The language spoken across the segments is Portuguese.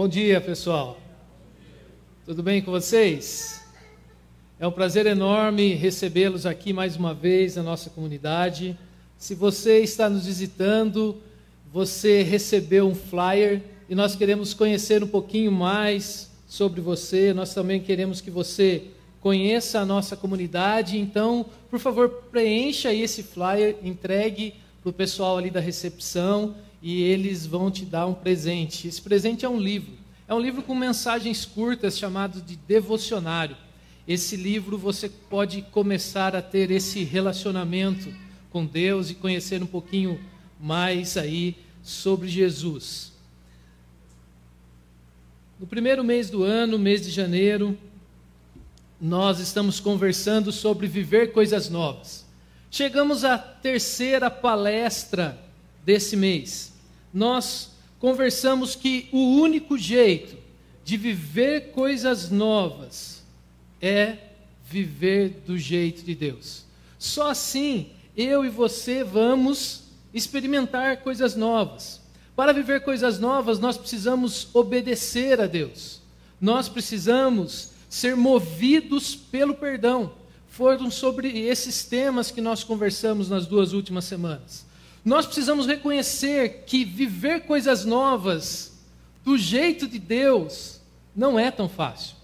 Bom dia, pessoal. Tudo bem com vocês? É um prazer enorme recebê-los aqui mais uma vez na nossa comunidade. Se você está nos visitando, você recebeu um flyer e nós queremos conhecer um pouquinho mais sobre você. Nós também queremos que você conheça a nossa comunidade. Então, por favor, preencha esse flyer, entregue para o pessoal ali da recepção e eles vão te dar um presente. Esse presente é um livro. É um livro com mensagens curtas chamado de devocionário. Esse livro você pode começar a ter esse relacionamento com Deus e conhecer um pouquinho mais aí sobre Jesus. No primeiro mês do ano, mês de janeiro, nós estamos conversando sobre viver coisas novas. Chegamos à terceira palestra desse mês. Nós conversamos que o único jeito de viver coisas novas é viver do jeito de Deus. Só assim eu e você vamos experimentar coisas novas. Para viver coisas novas, nós precisamos obedecer a Deus. Nós precisamos ser movidos pelo perdão foram sobre esses temas que nós conversamos nas duas últimas semanas. Nós precisamos reconhecer que viver coisas novas do jeito de Deus não é tão fácil.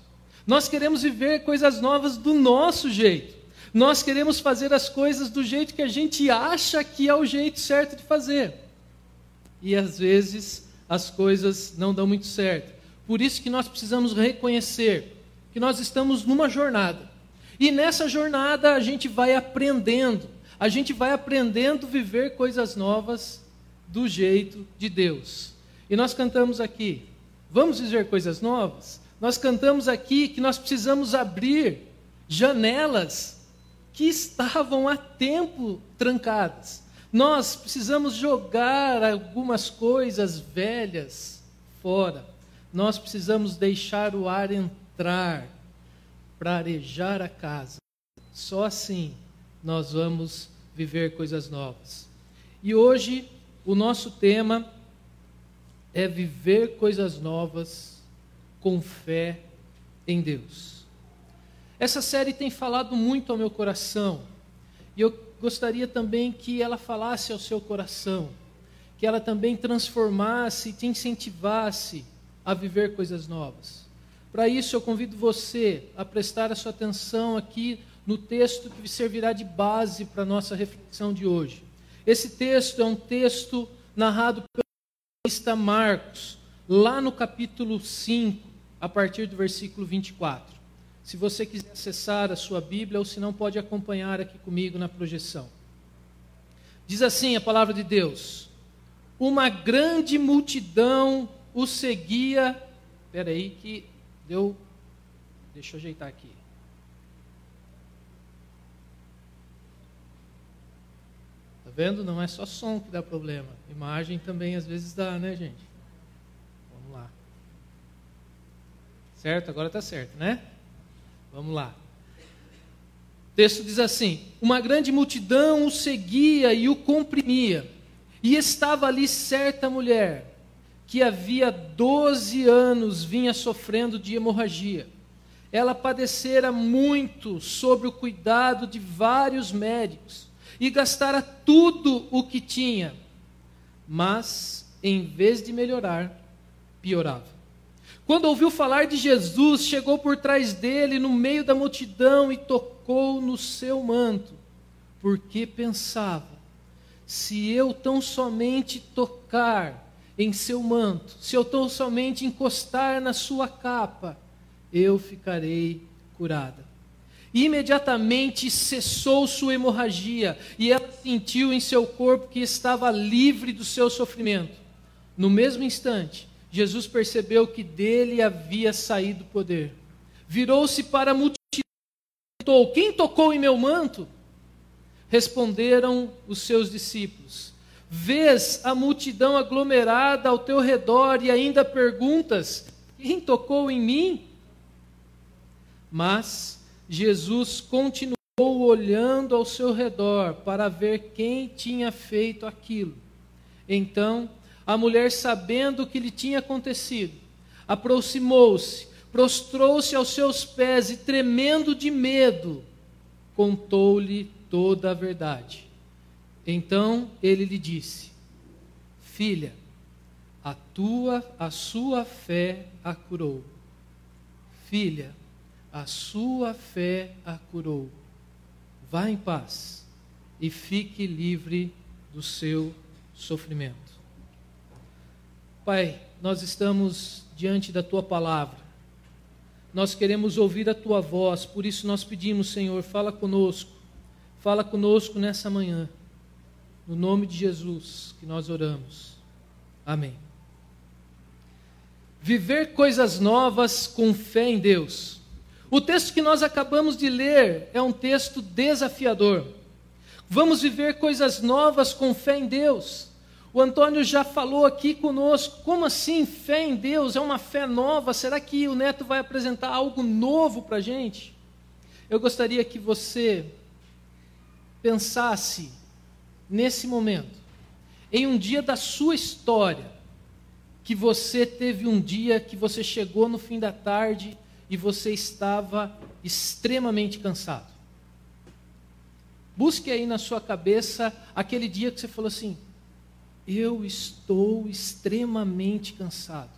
Nós queremos viver coisas novas do nosso jeito. Nós queremos fazer as coisas do jeito que a gente acha que é o jeito certo de fazer. E às vezes as coisas não dão muito certo. Por isso que nós precisamos reconhecer que nós estamos numa jornada. E nessa jornada a gente vai aprendendo, a gente vai aprendendo a viver coisas novas do jeito de Deus. E nós cantamos aqui, vamos viver coisas novas? Nós cantamos aqui que nós precisamos abrir janelas que estavam há tempo trancadas. Nós precisamos jogar algumas coisas velhas fora. Nós precisamos deixar o ar entrar para arejar a casa. Só assim nós vamos viver coisas novas. E hoje o nosso tema é viver coisas novas com fé em Deus. Essa série tem falado muito ao meu coração e eu gostaria também que ela falasse ao seu coração, que ela também transformasse te incentivasse a viver coisas novas. Para isso, eu convido você a prestar a sua atenção aqui no texto que servirá de base para a nossa reflexão de hoje. Esse texto é um texto narrado pelo evangelista Marcos, lá no capítulo 5, a partir do versículo 24. Se você quiser acessar a sua Bíblia, ou se não, pode acompanhar aqui comigo na projeção. Diz assim a palavra de Deus: Uma grande multidão o seguia. Espera aí, que Deu. Deixa eu ajeitar aqui. Tá vendo? Não é só som que dá problema. Imagem também às vezes dá, né, gente? Vamos lá. Certo? Agora está certo, né? Vamos lá. O texto diz assim: Uma grande multidão o seguia e o comprimia, e estava ali certa mulher que havia 12 anos vinha sofrendo de hemorragia. Ela padecera muito sobre o cuidado de vários médicos e gastara tudo o que tinha, mas em vez de melhorar, piorava. Quando ouviu falar de Jesus, chegou por trás dele, no meio da multidão, e tocou no seu manto, porque pensava: se eu tão somente tocar em seu manto, se eu tão somente encostar na sua capa, eu ficarei curada. Imediatamente cessou sua hemorragia e ela sentiu em seu corpo que estava livre do seu sofrimento. No mesmo instante, Jesus percebeu que dele havia saído poder. Virou-se para a multidão e perguntou: Quem tocou em meu manto? Responderam os seus discípulos: vês a multidão aglomerada ao teu redor e ainda perguntas: quem tocou em mim? Mas Jesus continuou olhando ao seu redor para ver quem tinha feito aquilo. Então, a mulher, sabendo o que lhe tinha acontecido, aproximou-se, prostrou-se aos seus pés e, tremendo de medo, contou-lhe toda a verdade. Então ele lhe disse: Filha, a tua, a sua fé a curou. Filha, a sua fé a curou. Vá em paz e fique livre do seu sofrimento. Pai, nós estamos diante da tua palavra. Nós queremos ouvir a tua voz, por isso nós pedimos, Senhor, fala conosco. Fala conosco nessa manhã. No nome de Jesus que nós oramos. Amém. Viver coisas novas com fé em Deus. O texto que nós acabamos de ler é um texto desafiador. Vamos viver coisas novas com fé em Deus. O Antônio já falou aqui conosco. Como assim fé em Deus? É uma fé nova? Será que o Neto vai apresentar algo novo para a gente? Eu gostaria que você pensasse nesse momento, em um dia da sua história, que você teve um dia que você chegou no fim da tarde e você estava extremamente cansado. Busque aí na sua cabeça aquele dia que você falou assim: Eu estou extremamente cansado.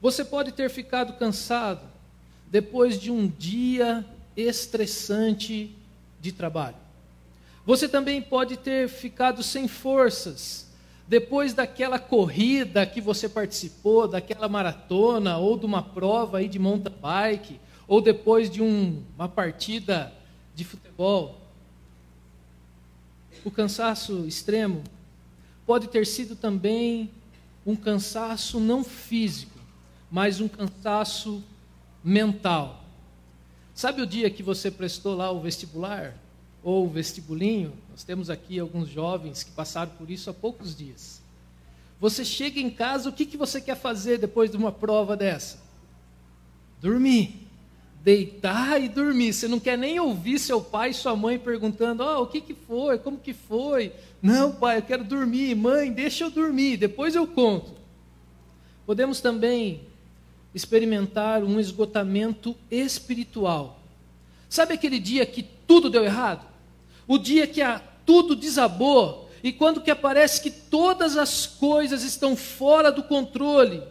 Você pode ter ficado cansado depois de um dia estressante de trabalho. Você também pode ter ficado sem forças depois daquela corrida que você participou, daquela maratona ou de uma prova aí de mountain bike, ou depois de um, uma partida de futebol, o cansaço extremo pode ter sido também um cansaço não físico, mas um cansaço mental. Sabe o dia que você prestou lá o vestibular? Ou vestibulinho, nós temos aqui alguns jovens que passaram por isso há poucos dias. Você chega em casa, o que, que você quer fazer depois de uma prova dessa? Dormir. Deitar e dormir. Você não quer nem ouvir seu pai e sua mãe perguntando: oh, o que, que foi? Como que foi? Não, pai, eu quero dormir. Mãe, deixa eu dormir, depois eu conto. Podemos também experimentar um esgotamento espiritual. Sabe aquele dia que tudo deu errado? O dia que a, tudo desabou, e quando que aparece que todas as coisas estão fora do controle,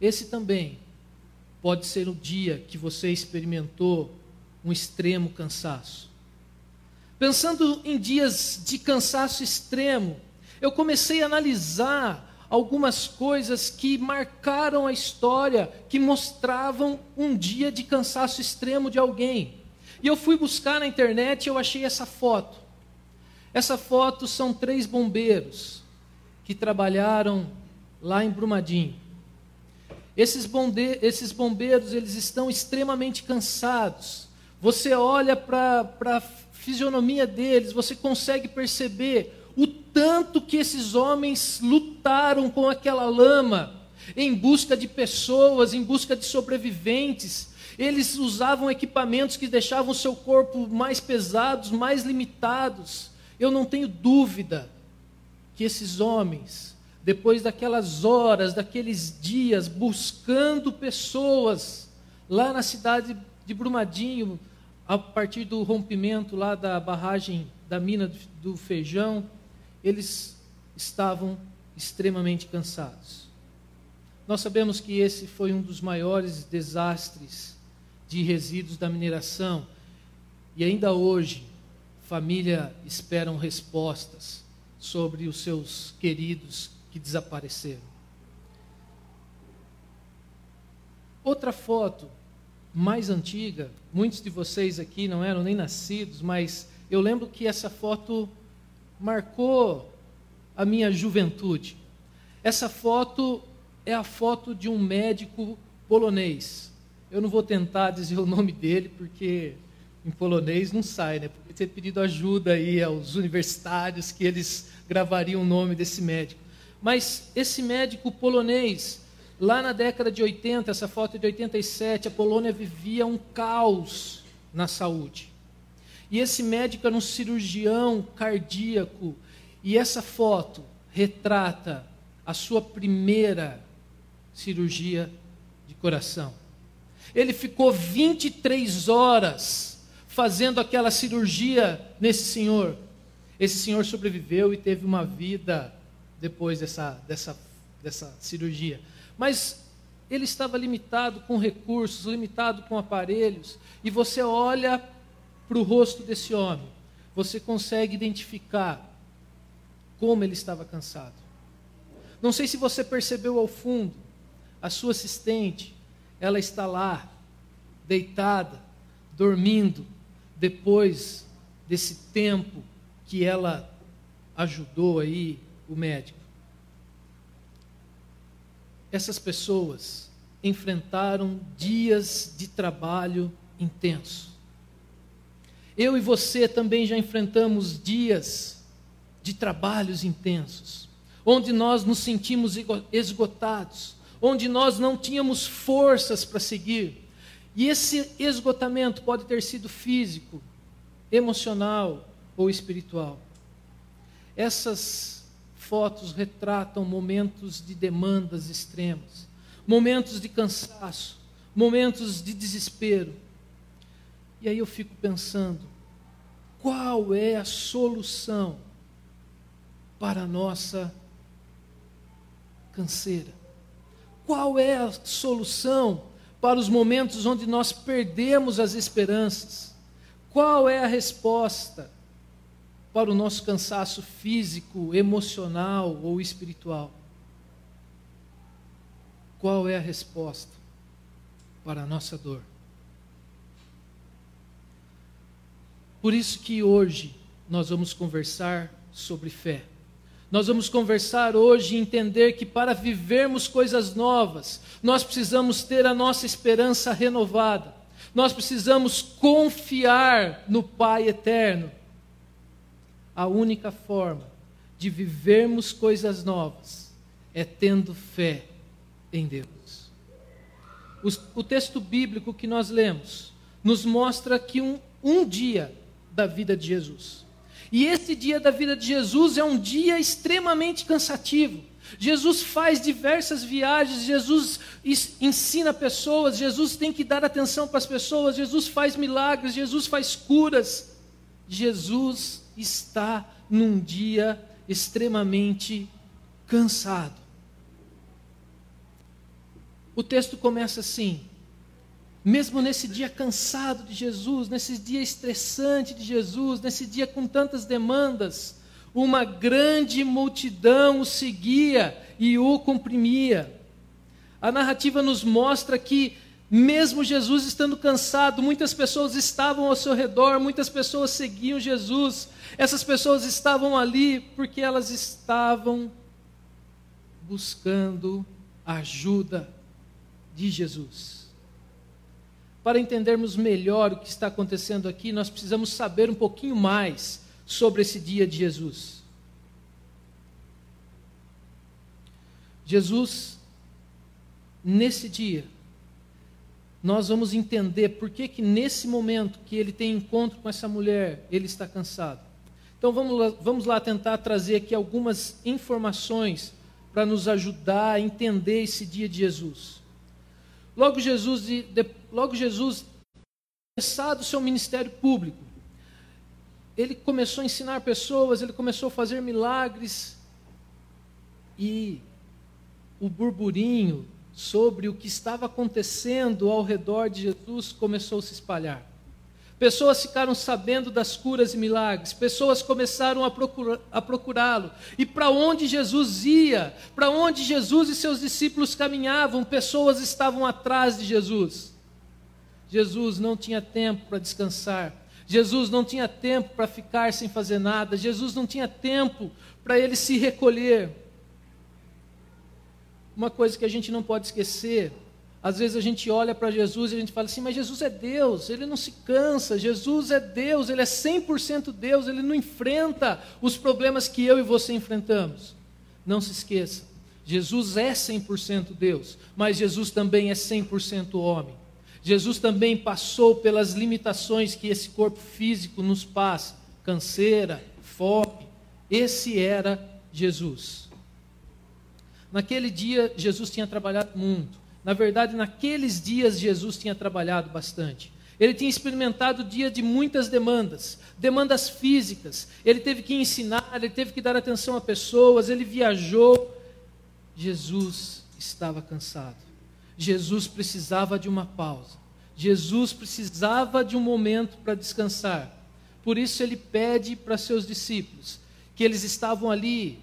esse também pode ser o dia que você experimentou um extremo cansaço. Pensando em dias de cansaço extremo, eu comecei a analisar algumas coisas que marcaram a história, que mostravam um dia de cansaço extremo de alguém. E eu fui buscar na internet e eu achei essa foto. Essa foto são três bombeiros que trabalharam lá em Brumadinho. Esses, bonde esses bombeiros, eles estão extremamente cansados. Você olha para a fisionomia deles, você consegue perceber o tanto que esses homens lutaram com aquela lama, em busca de pessoas, em busca de sobreviventes, eles usavam equipamentos que deixavam o seu corpo mais pesados, mais limitados. Eu não tenho dúvida que esses homens, depois daquelas horas, daqueles dias, buscando pessoas lá na cidade de Brumadinho, a partir do rompimento lá da barragem da mina do feijão, eles estavam extremamente cansados. Nós sabemos que esse foi um dos maiores desastres de resíduos da mineração. E ainda hoje, família esperam respostas sobre os seus queridos que desapareceram. Outra foto mais antiga, muitos de vocês aqui não eram nem nascidos, mas eu lembro que essa foto marcou a minha juventude. Essa foto é a foto de um médico polonês. Eu não vou tentar dizer o nome dele, porque em polonês não sai, né? Porque ter pedido ajuda aí aos universitários que eles gravariam o nome desse médico. Mas esse médico polonês, lá na década de 80, essa foto é de 87, a Polônia vivia um caos na saúde. E esse médico era um cirurgião cardíaco, e essa foto retrata a sua primeira cirurgia de coração. Ele ficou 23 horas fazendo aquela cirurgia nesse senhor. Esse senhor sobreviveu e teve uma vida depois dessa, dessa, dessa cirurgia. Mas ele estava limitado com recursos, limitado com aparelhos, e você olha para o rosto desse homem, você consegue identificar como ele estava cansado. Não sei se você percebeu ao fundo, a sua assistente, ela está lá, deitada, dormindo, depois desse tempo que ela ajudou aí o médico. Essas pessoas enfrentaram dias de trabalho intenso. Eu e você também já enfrentamos dias de trabalhos intensos, onde nós nos sentimos esgotados, onde nós não tínhamos forças para seguir. E esse esgotamento pode ter sido físico, emocional ou espiritual. Essas fotos retratam momentos de demandas extremas, momentos de cansaço, momentos de desespero. E aí eu fico pensando, qual é a solução para a nossa canseira? Qual é a solução para os momentos onde nós perdemos as esperanças? Qual é a resposta para o nosso cansaço físico, emocional ou espiritual? Qual é a resposta para a nossa dor? Por isso que hoje nós vamos conversar sobre fé. Nós vamos conversar hoje e entender que para vivermos coisas novas, nós precisamos ter a nossa esperança renovada. Nós precisamos confiar no Pai eterno. A única forma de vivermos coisas novas é tendo fé em Deus. O, o texto bíblico que nós lemos nos mostra que um, um dia da vida de Jesus e esse dia da vida de Jesus é um dia extremamente cansativo. Jesus faz diversas viagens, Jesus ensina pessoas, Jesus tem que dar atenção para as pessoas, Jesus faz milagres, Jesus faz curas. Jesus está num dia extremamente cansado. O texto começa assim: mesmo nesse dia cansado de Jesus, nesse dia estressante de Jesus, nesse dia com tantas demandas, uma grande multidão o seguia e o comprimia. A narrativa nos mostra que, mesmo Jesus estando cansado, muitas pessoas estavam ao seu redor, muitas pessoas seguiam Jesus. Essas pessoas estavam ali porque elas estavam buscando a ajuda de Jesus. Para entendermos melhor o que está acontecendo aqui, nós precisamos saber um pouquinho mais sobre esse dia de Jesus. Jesus, nesse dia, nós vamos entender por que, que nesse momento que ele tem encontro com essa mulher, ele está cansado. Então vamos lá, vamos lá tentar trazer aqui algumas informações para nos ajudar a entender esse dia de Jesus. Logo Jesus, de, de, logo Jesus, começado o seu ministério público, ele começou a ensinar pessoas, ele começou a fazer milagres, e o burburinho sobre o que estava acontecendo ao redor de Jesus começou a se espalhar. Pessoas ficaram sabendo das curas e milagres, pessoas começaram a, procura, a procurá-lo. E para onde Jesus ia, para onde Jesus e seus discípulos caminhavam, pessoas estavam atrás de Jesus. Jesus não tinha tempo para descansar, Jesus não tinha tempo para ficar sem fazer nada, Jesus não tinha tempo para ele se recolher. Uma coisa que a gente não pode esquecer às vezes a gente olha para Jesus e a gente fala assim, mas Jesus é Deus, ele não se cansa, Jesus é Deus, ele é 100% Deus, ele não enfrenta os problemas que eu e você enfrentamos. Não se esqueça, Jesus é 100% Deus, mas Jesus também é 100% homem. Jesus também passou pelas limitações que esse corpo físico nos passa, canseira, fome. Esse era Jesus. Naquele dia, Jesus tinha trabalhado muito. Na verdade, naqueles dias, Jesus tinha trabalhado bastante. Ele tinha experimentado o dia de muitas demandas, demandas físicas. Ele teve que ensinar, ele teve que dar atenção a pessoas, ele viajou. Jesus estava cansado. Jesus precisava de uma pausa. Jesus precisava de um momento para descansar. Por isso ele pede para seus discípulos que eles estavam ali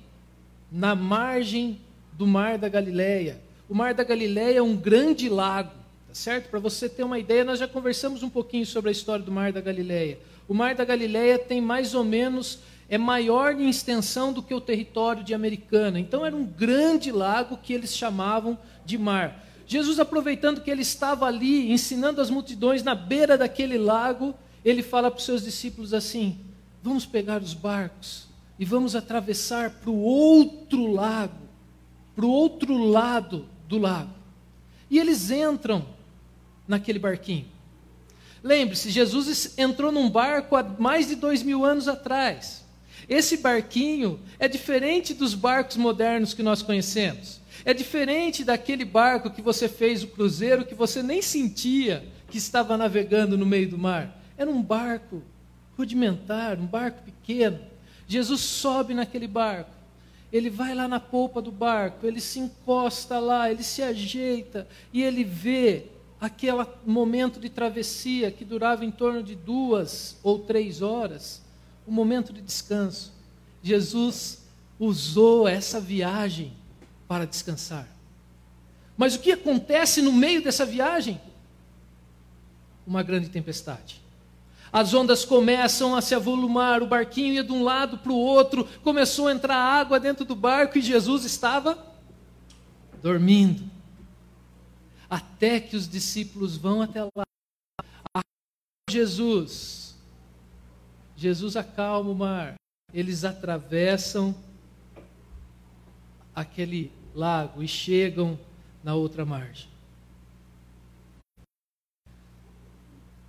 na margem do mar da Galileia. O mar da Galileia é um grande lago, tá certo? Para você ter uma ideia, nós já conversamos um pouquinho sobre a história do mar da Galileia. O mar da Galileia tem mais ou menos é maior em extensão do que o território de Americana. Então era um grande lago que eles chamavam de mar. Jesus, aproveitando que ele estava ali ensinando as multidões na beira daquele lago, ele fala para os seus discípulos assim: Vamos pegar os barcos e vamos atravessar para o outro lago, para o outro lado do lago. E eles entram naquele barquinho. Lembre-se, Jesus entrou num barco há mais de dois mil anos atrás. Esse barquinho é diferente dos barcos modernos que nós conhecemos. É diferente daquele barco que você fez o cruzeiro que você nem sentia que estava navegando no meio do mar. Era um barco rudimentar, um barco pequeno. Jesus sobe naquele barco. Ele vai lá na polpa do barco, ele se encosta lá, ele se ajeita e ele vê aquele momento de travessia que durava em torno de duas ou três horas, um momento de descanso. Jesus usou essa viagem para descansar. Mas o que acontece no meio dessa viagem? Uma grande tempestade. As ondas começam a se avolumar, o barquinho ia de um lado para o outro, começou a entrar água dentro do barco e Jesus estava dormindo. Até que os discípulos vão até lá. Jesus. Jesus acalma o mar. Eles atravessam aquele lago e chegam na outra margem.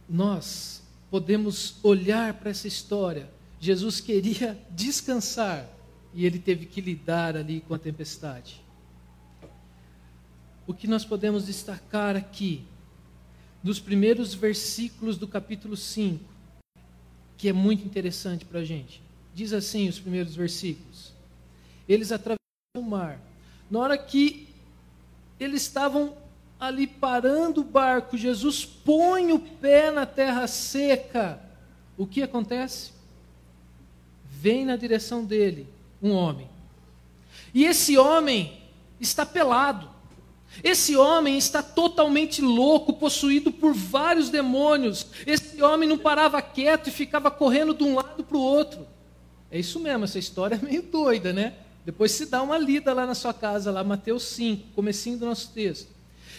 Nós podemos olhar para essa história. Jesus queria descansar e ele teve que lidar ali com a tempestade. O que nós podemos destacar aqui, nos primeiros versículos do capítulo 5, que é muito interessante para a gente. Diz assim os primeiros versículos: Eles atravessaram o mar na hora que eles estavam ali parando o barco, Jesus põe o pé na terra seca. O que acontece? Vem na direção dele um homem. E esse homem está pelado. Esse homem está totalmente louco, possuído por vários demônios. Esse homem não parava quieto e ficava correndo de um lado para o outro. É isso mesmo, essa história é meio doida, né? Depois se dá uma lida lá na sua casa, lá Mateus 5, comecinho do nosso texto.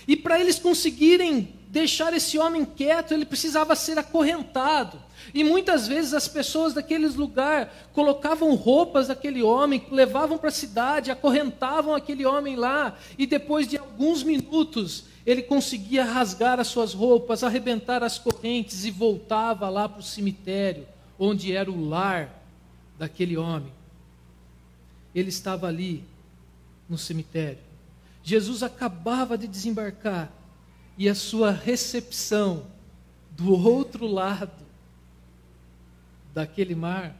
E para eles conseguirem deixar esse homem quieto, ele precisava ser acorrentado. E muitas vezes as pessoas daqueles lugares colocavam roupas daquele homem, levavam para a cidade, acorrentavam aquele homem lá, e depois de alguns minutos ele conseguia rasgar as suas roupas, arrebentar as correntes e voltava lá para o cemitério, onde era o lar daquele homem ele estava ali no cemitério. Jesus acabava de desembarcar e a sua recepção do outro lado daquele mar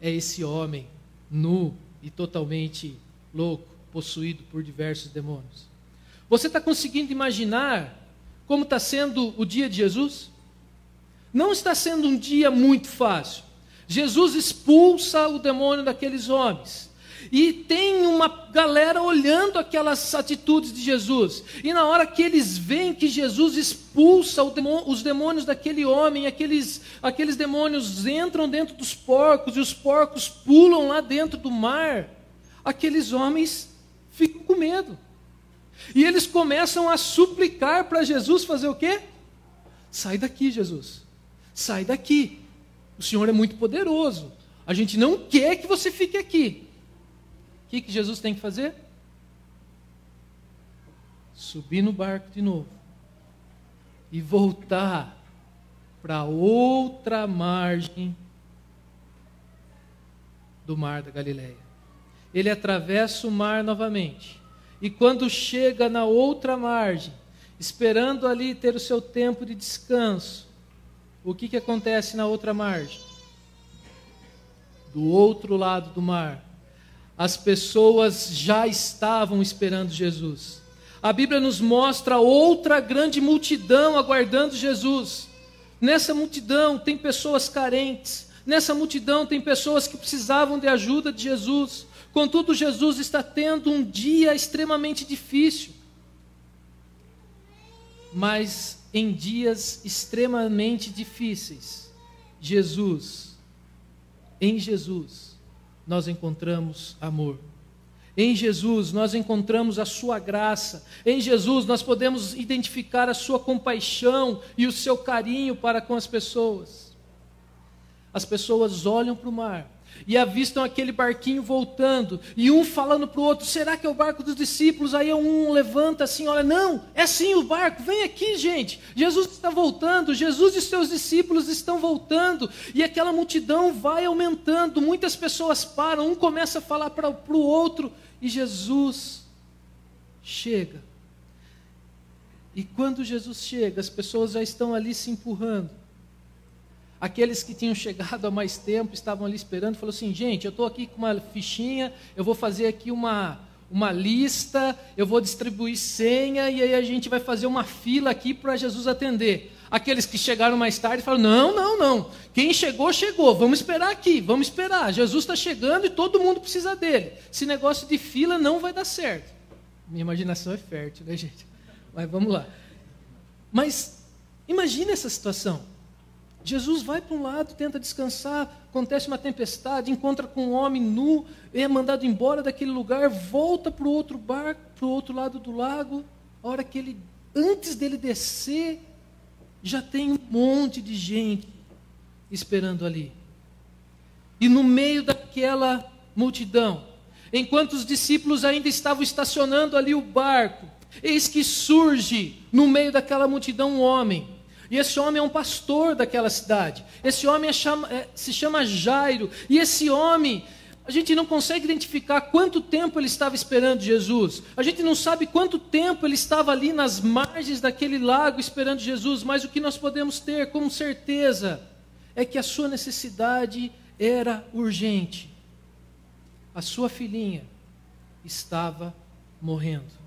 é esse homem nu e totalmente louco, possuído por diversos demônios. Você está conseguindo imaginar como está sendo o dia de Jesus? Não está sendo um dia muito fácil. Jesus expulsa o demônio daqueles homens. E tem uma galera olhando aquelas atitudes de Jesus. E na hora que eles veem que Jesus expulsa os demônios daquele homem, aqueles, aqueles demônios entram dentro dos porcos e os porcos pulam lá dentro do mar, aqueles homens ficam com medo. E eles começam a suplicar para Jesus fazer o quê? Sai daqui, Jesus. Sai daqui. O Senhor é muito poderoso. A gente não quer que você fique aqui. O que, que Jesus tem que fazer? Subir no barco de novo e voltar para outra margem do mar da Galileia. Ele atravessa o mar novamente. E quando chega na outra margem, esperando ali ter o seu tempo de descanso, o que, que acontece na outra margem? Do outro lado do mar, as pessoas já estavam esperando Jesus. A Bíblia nos mostra outra grande multidão aguardando Jesus. Nessa multidão tem pessoas carentes, nessa multidão tem pessoas que precisavam de ajuda de Jesus. Contudo, Jesus está tendo um dia extremamente difícil. Mas em dias extremamente difíceis, Jesus, em Jesus, nós encontramos amor. Em Jesus nós encontramos a sua graça. Em Jesus nós podemos identificar a sua compaixão e o seu carinho para com as pessoas. As pessoas olham para o mar e avistam aquele barquinho voltando, e um falando para o outro: será que é o barco dos discípulos? Aí um levanta assim: olha, não, é sim o barco, vem aqui, gente. Jesus está voltando, Jesus e seus discípulos estão voltando, e aquela multidão vai aumentando. Muitas pessoas param, um começa a falar para o outro, e Jesus chega. E quando Jesus chega, as pessoas já estão ali se empurrando. Aqueles que tinham chegado há mais tempo estavam ali esperando, falou assim: gente, eu estou aqui com uma fichinha, eu vou fazer aqui uma, uma lista, eu vou distribuir senha e aí a gente vai fazer uma fila aqui para Jesus atender. Aqueles que chegaram mais tarde falaram: não, não, não. Quem chegou, chegou. Vamos esperar aqui, vamos esperar. Jesus está chegando e todo mundo precisa dele. Esse negócio de fila não vai dar certo. Minha imaginação é fértil, né, gente? Mas vamos lá. Mas imagine essa situação. Jesus vai para um lado, tenta descansar, acontece uma tempestade, encontra com um homem nu, é mandado embora daquele lugar, volta para o outro barco, para o outro lado do lago. A hora que ele, antes dele descer, já tem um monte de gente esperando ali. E no meio daquela multidão, enquanto os discípulos ainda estavam estacionando ali o barco, eis que surge no meio daquela multidão um homem e esse homem é um pastor daquela cidade. Esse homem é chama, é, se chama Jairo. E esse homem, a gente não consegue identificar quanto tempo ele estava esperando Jesus. A gente não sabe quanto tempo ele estava ali nas margens daquele lago esperando Jesus. Mas o que nós podemos ter com certeza é que a sua necessidade era urgente. A sua filhinha estava morrendo.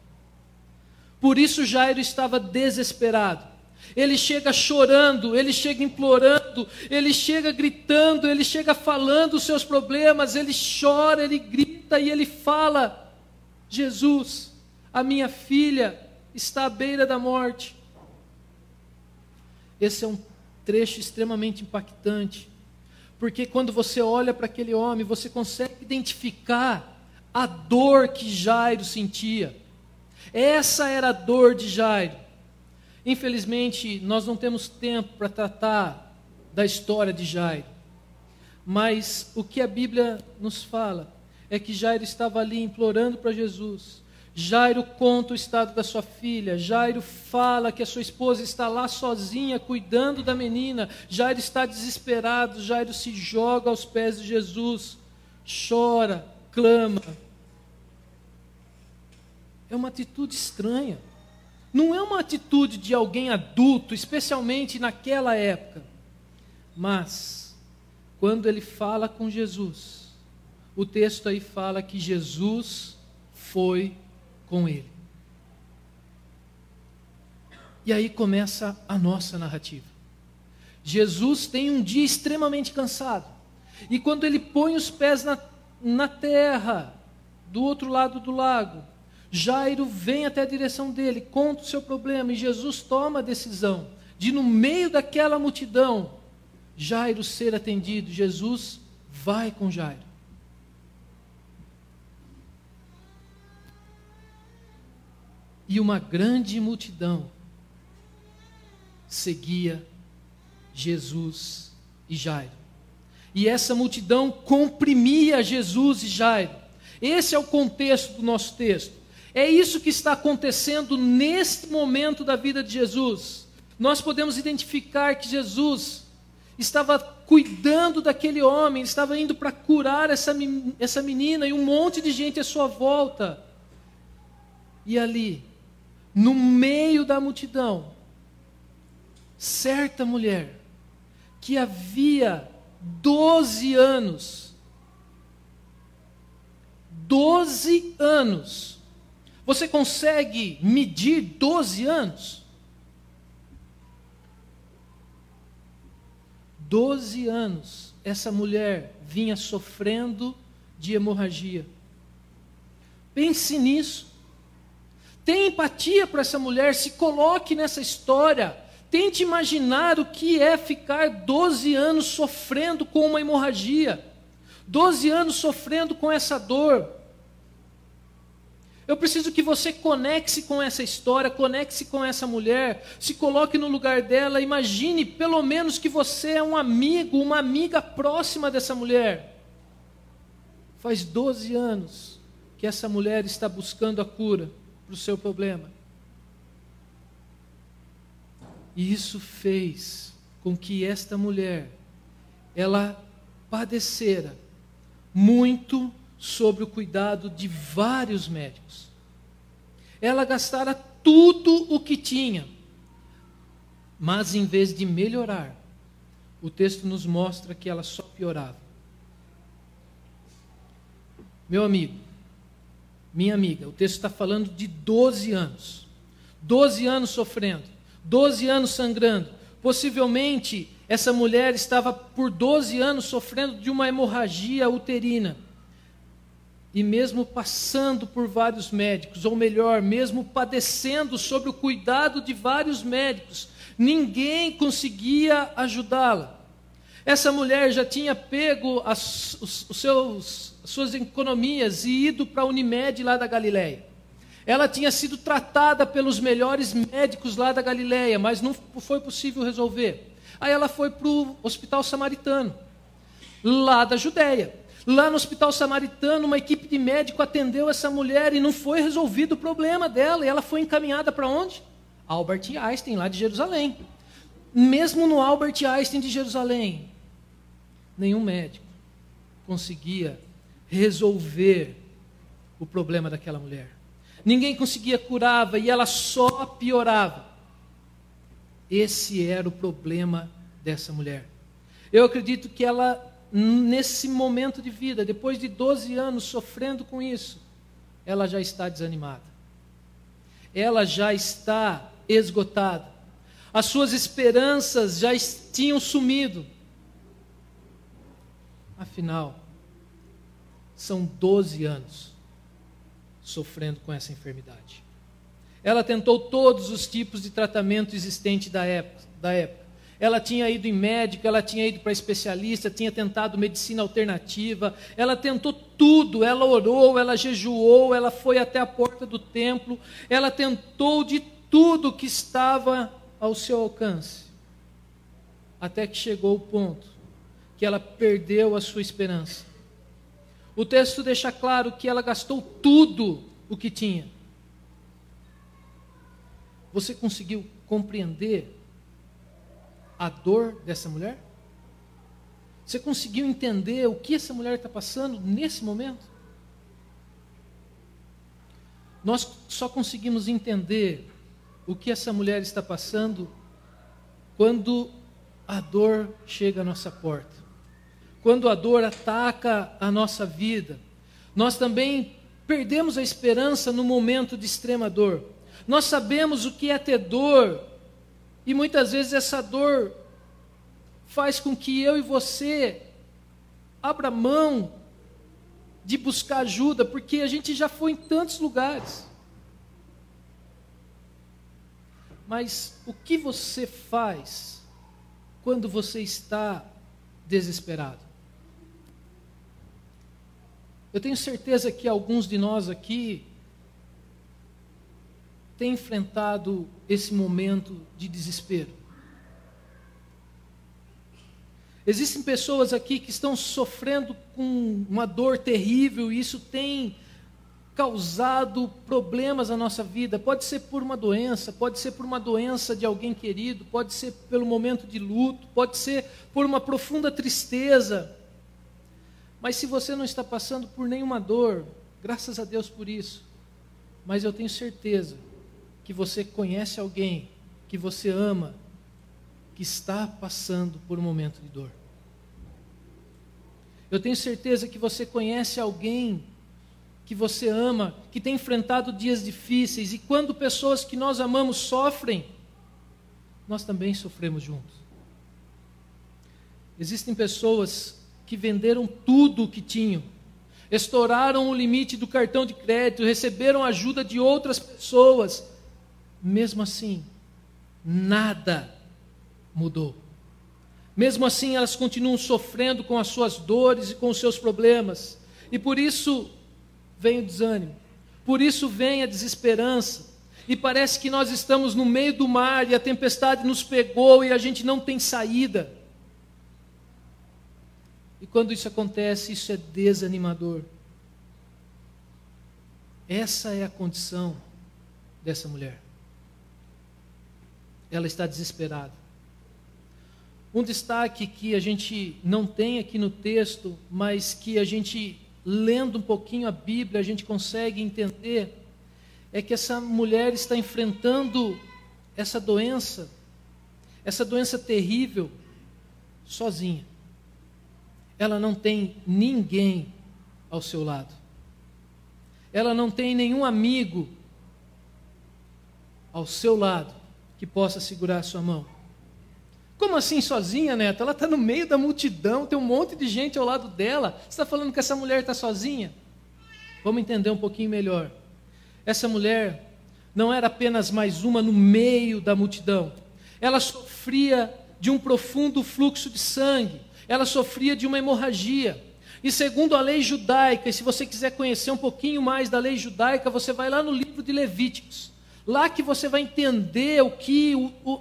Por isso Jairo estava desesperado. Ele chega chorando, ele chega implorando, ele chega gritando, ele chega falando os seus problemas, ele chora, ele grita e ele fala: Jesus, a minha filha está à beira da morte. Esse é um trecho extremamente impactante, porque quando você olha para aquele homem, você consegue identificar a dor que Jairo sentia. Essa era a dor de Jairo. Infelizmente, nós não temos tempo para tratar da história de Jairo. Mas o que a Bíblia nos fala é que Jairo estava ali implorando para Jesus. Jairo conta o estado da sua filha. Jairo fala que a sua esposa está lá sozinha, cuidando da menina. Jairo está desesperado. Jairo se joga aos pés de Jesus, chora, clama. É uma atitude estranha. Não é uma atitude de alguém adulto, especialmente naquela época. Mas, quando ele fala com Jesus, o texto aí fala que Jesus foi com ele. E aí começa a nossa narrativa. Jesus tem um dia extremamente cansado. E quando ele põe os pés na, na terra, do outro lado do lago, Jairo vem até a direção dele, conta o seu problema, e Jesus toma a decisão de, no meio daquela multidão, Jairo ser atendido. Jesus vai com Jairo. E uma grande multidão seguia Jesus e Jairo. E essa multidão comprimia Jesus e Jairo. Esse é o contexto do nosso texto. É isso que está acontecendo neste momento da vida de Jesus. Nós podemos identificar que Jesus estava cuidando daquele homem, estava indo para curar essa, essa menina e um monte de gente à sua volta. E ali, no meio da multidão, certa mulher que havia 12 anos, 12 anos, você consegue medir 12 anos? 12 anos, essa mulher vinha sofrendo de hemorragia. Pense nisso. Tenha empatia para essa mulher, se coloque nessa história. Tente imaginar o que é ficar 12 anos sofrendo com uma hemorragia, 12 anos sofrendo com essa dor. Eu preciso que você conecte-se com essa história, conecte-se com essa mulher, se coloque no lugar dela, imagine pelo menos que você é um amigo, uma amiga próxima dessa mulher. Faz 12 anos que essa mulher está buscando a cura para o seu problema. E isso fez com que esta mulher ela padecera muito sobre o cuidado de vários médicos. Ela gastara tudo o que tinha, mas em vez de melhorar, o texto nos mostra que ela só piorava. Meu amigo, minha amiga, o texto está falando de 12 anos. 12 anos sofrendo, 12 anos sangrando. Possivelmente, essa mulher estava por 12 anos sofrendo de uma hemorragia uterina. E mesmo passando por vários médicos, ou melhor, mesmo padecendo sob o cuidado de vários médicos, ninguém conseguia ajudá-la. Essa mulher já tinha pego as, os, os seus, suas economias e ido para a Unimed lá da Galileia. Ela tinha sido tratada pelos melhores médicos lá da Galileia, mas não foi possível resolver. Aí ela foi para o hospital samaritano, lá da Judéia. Lá no hospital samaritano, uma equipe de médico atendeu essa mulher e não foi resolvido o problema dela. E ela foi encaminhada para onde? Albert Einstein, lá de Jerusalém. Mesmo no Albert Einstein de Jerusalém, nenhum médico conseguia resolver o problema daquela mulher. Ninguém conseguia curava e ela só piorava. Esse era o problema dessa mulher. Eu acredito que ela, nesse momento de vida, depois de 12 anos sofrendo com isso, ela já está desanimada. Ela já está esgotada. As suas esperanças já tinham sumido. Afinal, são 12 anos sofrendo com essa enfermidade. Ela tentou todos os tipos de tratamento existente da época, da época. Ela tinha ido em médico, ela tinha ido para especialista, tinha tentado medicina alternativa, ela tentou tudo, ela orou, ela jejuou, ela foi até a porta do templo, ela tentou de tudo que estava ao seu alcance. Até que chegou o ponto que ela perdeu a sua esperança. O texto deixa claro que ela gastou tudo o que tinha. Você conseguiu compreender a dor dessa mulher? Você conseguiu entender o que essa mulher está passando nesse momento? Nós só conseguimos entender o que essa mulher está passando quando a dor chega à nossa porta quando a dor ataca a nossa vida. Nós também perdemos a esperança no momento de extrema dor. Nós sabemos o que é ter dor, e muitas vezes essa dor faz com que eu e você abra mão de buscar ajuda, porque a gente já foi em tantos lugares. Mas o que você faz quando você está desesperado? Eu tenho certeza que alguns de nós aqui têm enfrentado esse momento de desespero. Existem pessoas aqui que estão sofrendo com uma dor terrível e isso tem causado problemas na nossa vida. Pode ser por uma doença, pode ser por uma doença de alguém querido, pode ser pelo momento de luto, pode ser por uma profunda tristeza. Mas se você não está passando por nenhuma dor, graças a Deus por isso. mas eu tenho certeza que você conhece alguém que você ama, que está passando por um momento de dor. Eu tenho certeza que você conhece alguém que você ama, que tem enfrentado dias difíceis, e quando pessoas que nós amamos sofrem, nós também sofremos juntos. Existem pessoas que venderam tudo o que tinham, estouraram o limite do cartão de crédito, receberam ajuda de outras pessoas, mesmo assim, nada mudou. Mesmo assim, elas continuam sofrendo com as suas dores e com os seus problemas. E por isso vem o desânimo. Por isso vem a desesperança. E parece que nós estamos no meio do mar e a tempestade nos pegou e a gente não tem saída. E quando isso acontece, isso é desanimador. Essa é a condição dessa mulher. Ela está desesperada. Um destaque que a gente não tem aqui no texto, mas que a gente, lendo um pouquinho a Bíblia, a gente consegue entender, é que essa mulher está enfrentando essa doença, essa doença terrível, sozinha. Ela não tem ninguém ao seu lado. Ela não tem nenhum amigo ao seu lado que possa segurar a sua mão. Como assim sozinha, Neto? Ela está no meio da multidão, tem um monte de gente ao lado dela. Você está falando que essa mulher está sozinha? Vamos entender um pouquinho melhor. Essa mulher não era apenas mais uma no meio da multidão. Ela sofria de um profundo fluxo de sangue. Ela sofria de uma hemorragia. E segundo a lei judaica, e se você quiser conhecer um pouquinho mais da lei judaica, você vai lá no livro de Levíticos. Lá que você vai entender o que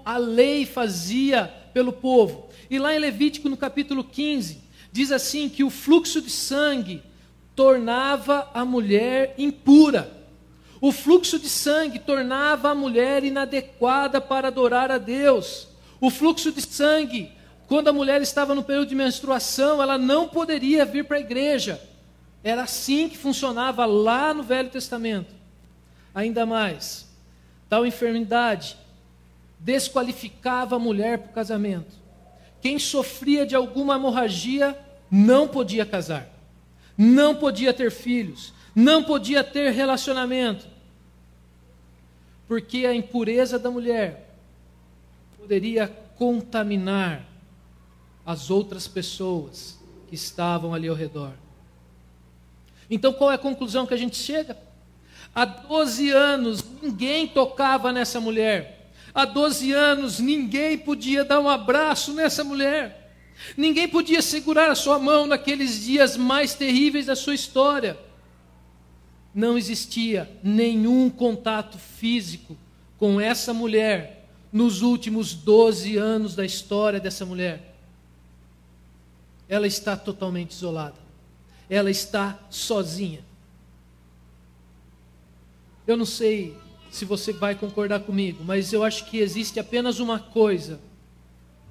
a lei fazia pelo povo. E lá em Levítico, no capítulo 15, diz assim: que o fluxo de sangue tornava a mulher impura. O fluxo de sangue tornava a mulher inadequada para adorar a Deus. O fluxo de sangue, quando a mulher estava no período de menstruação, ela não poderia vir para a igreja. Era assim que funcionava lá no Velho Testamento. Ainda mais, tal enfermidade desqualificava a mulher para o casamento. Quem sofria de alguma hemorragia não podia casar, não podia ter filhos, não podia ter relacionamento, porque a impureza da mulher poderia contaminar as outras pessoas que estavam ali ao redor. Então, qual é a conclusão que a gente chega? Há 12 anos ninguém tocava nessa mulher. Há 12 anos ninguém podia dar um abraço nessa mulher. Ninguém podia segurar a sua mão naqueles dias mais terríveis da sua história. Não existia nenhum contato físico com essa mulher nos últimos 12 anos da história dessa mulher. Ela está totalmente isolada. Ela está sozinha. Eu não sei se você vai concordar comigo, mas eu acho que existe apenas uma coisa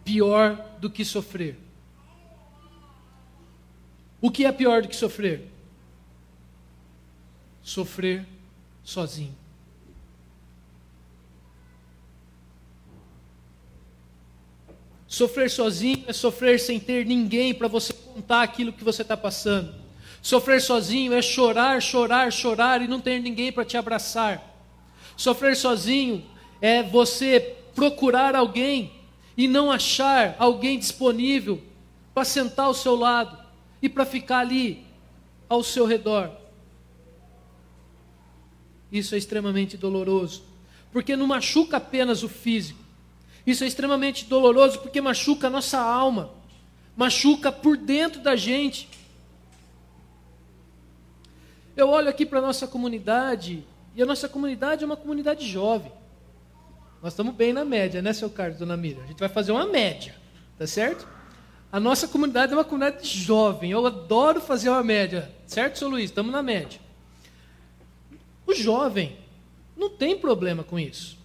pior do que sofrer. O que é pior do que sofrer? Sofrer sozinho. Sofrer sozinho é sofrer sem ter ninguém para você contar aquilo que você está passando. Sofrer sozinho é chorar, chorar, chorar e não ter ninguém para te abraçar. Sofrer sozinho é você procurar alguém e não achar alguém disponível para sentar ao seu lado e para ficar ali ao seu redor. Isso é extremamente doloroso, porque não machuca apenas o físico. Isso é extremamente doloroso porque machuca a nossa alma, machuca por dentro da gente. Eu olho aqui para a nossa comunidade e a nossa comunidade é uma comunidade jovem. Nós estamos bem na média, né, seu Carlos, dona Miriam? A gente vai fazer uma média, tá certo? A nossa comunidade é uma comunidade jovem. Eu adoro fazer uma média, certo, seu Luiz? Estamos na média. O jovem não tem problema com isso.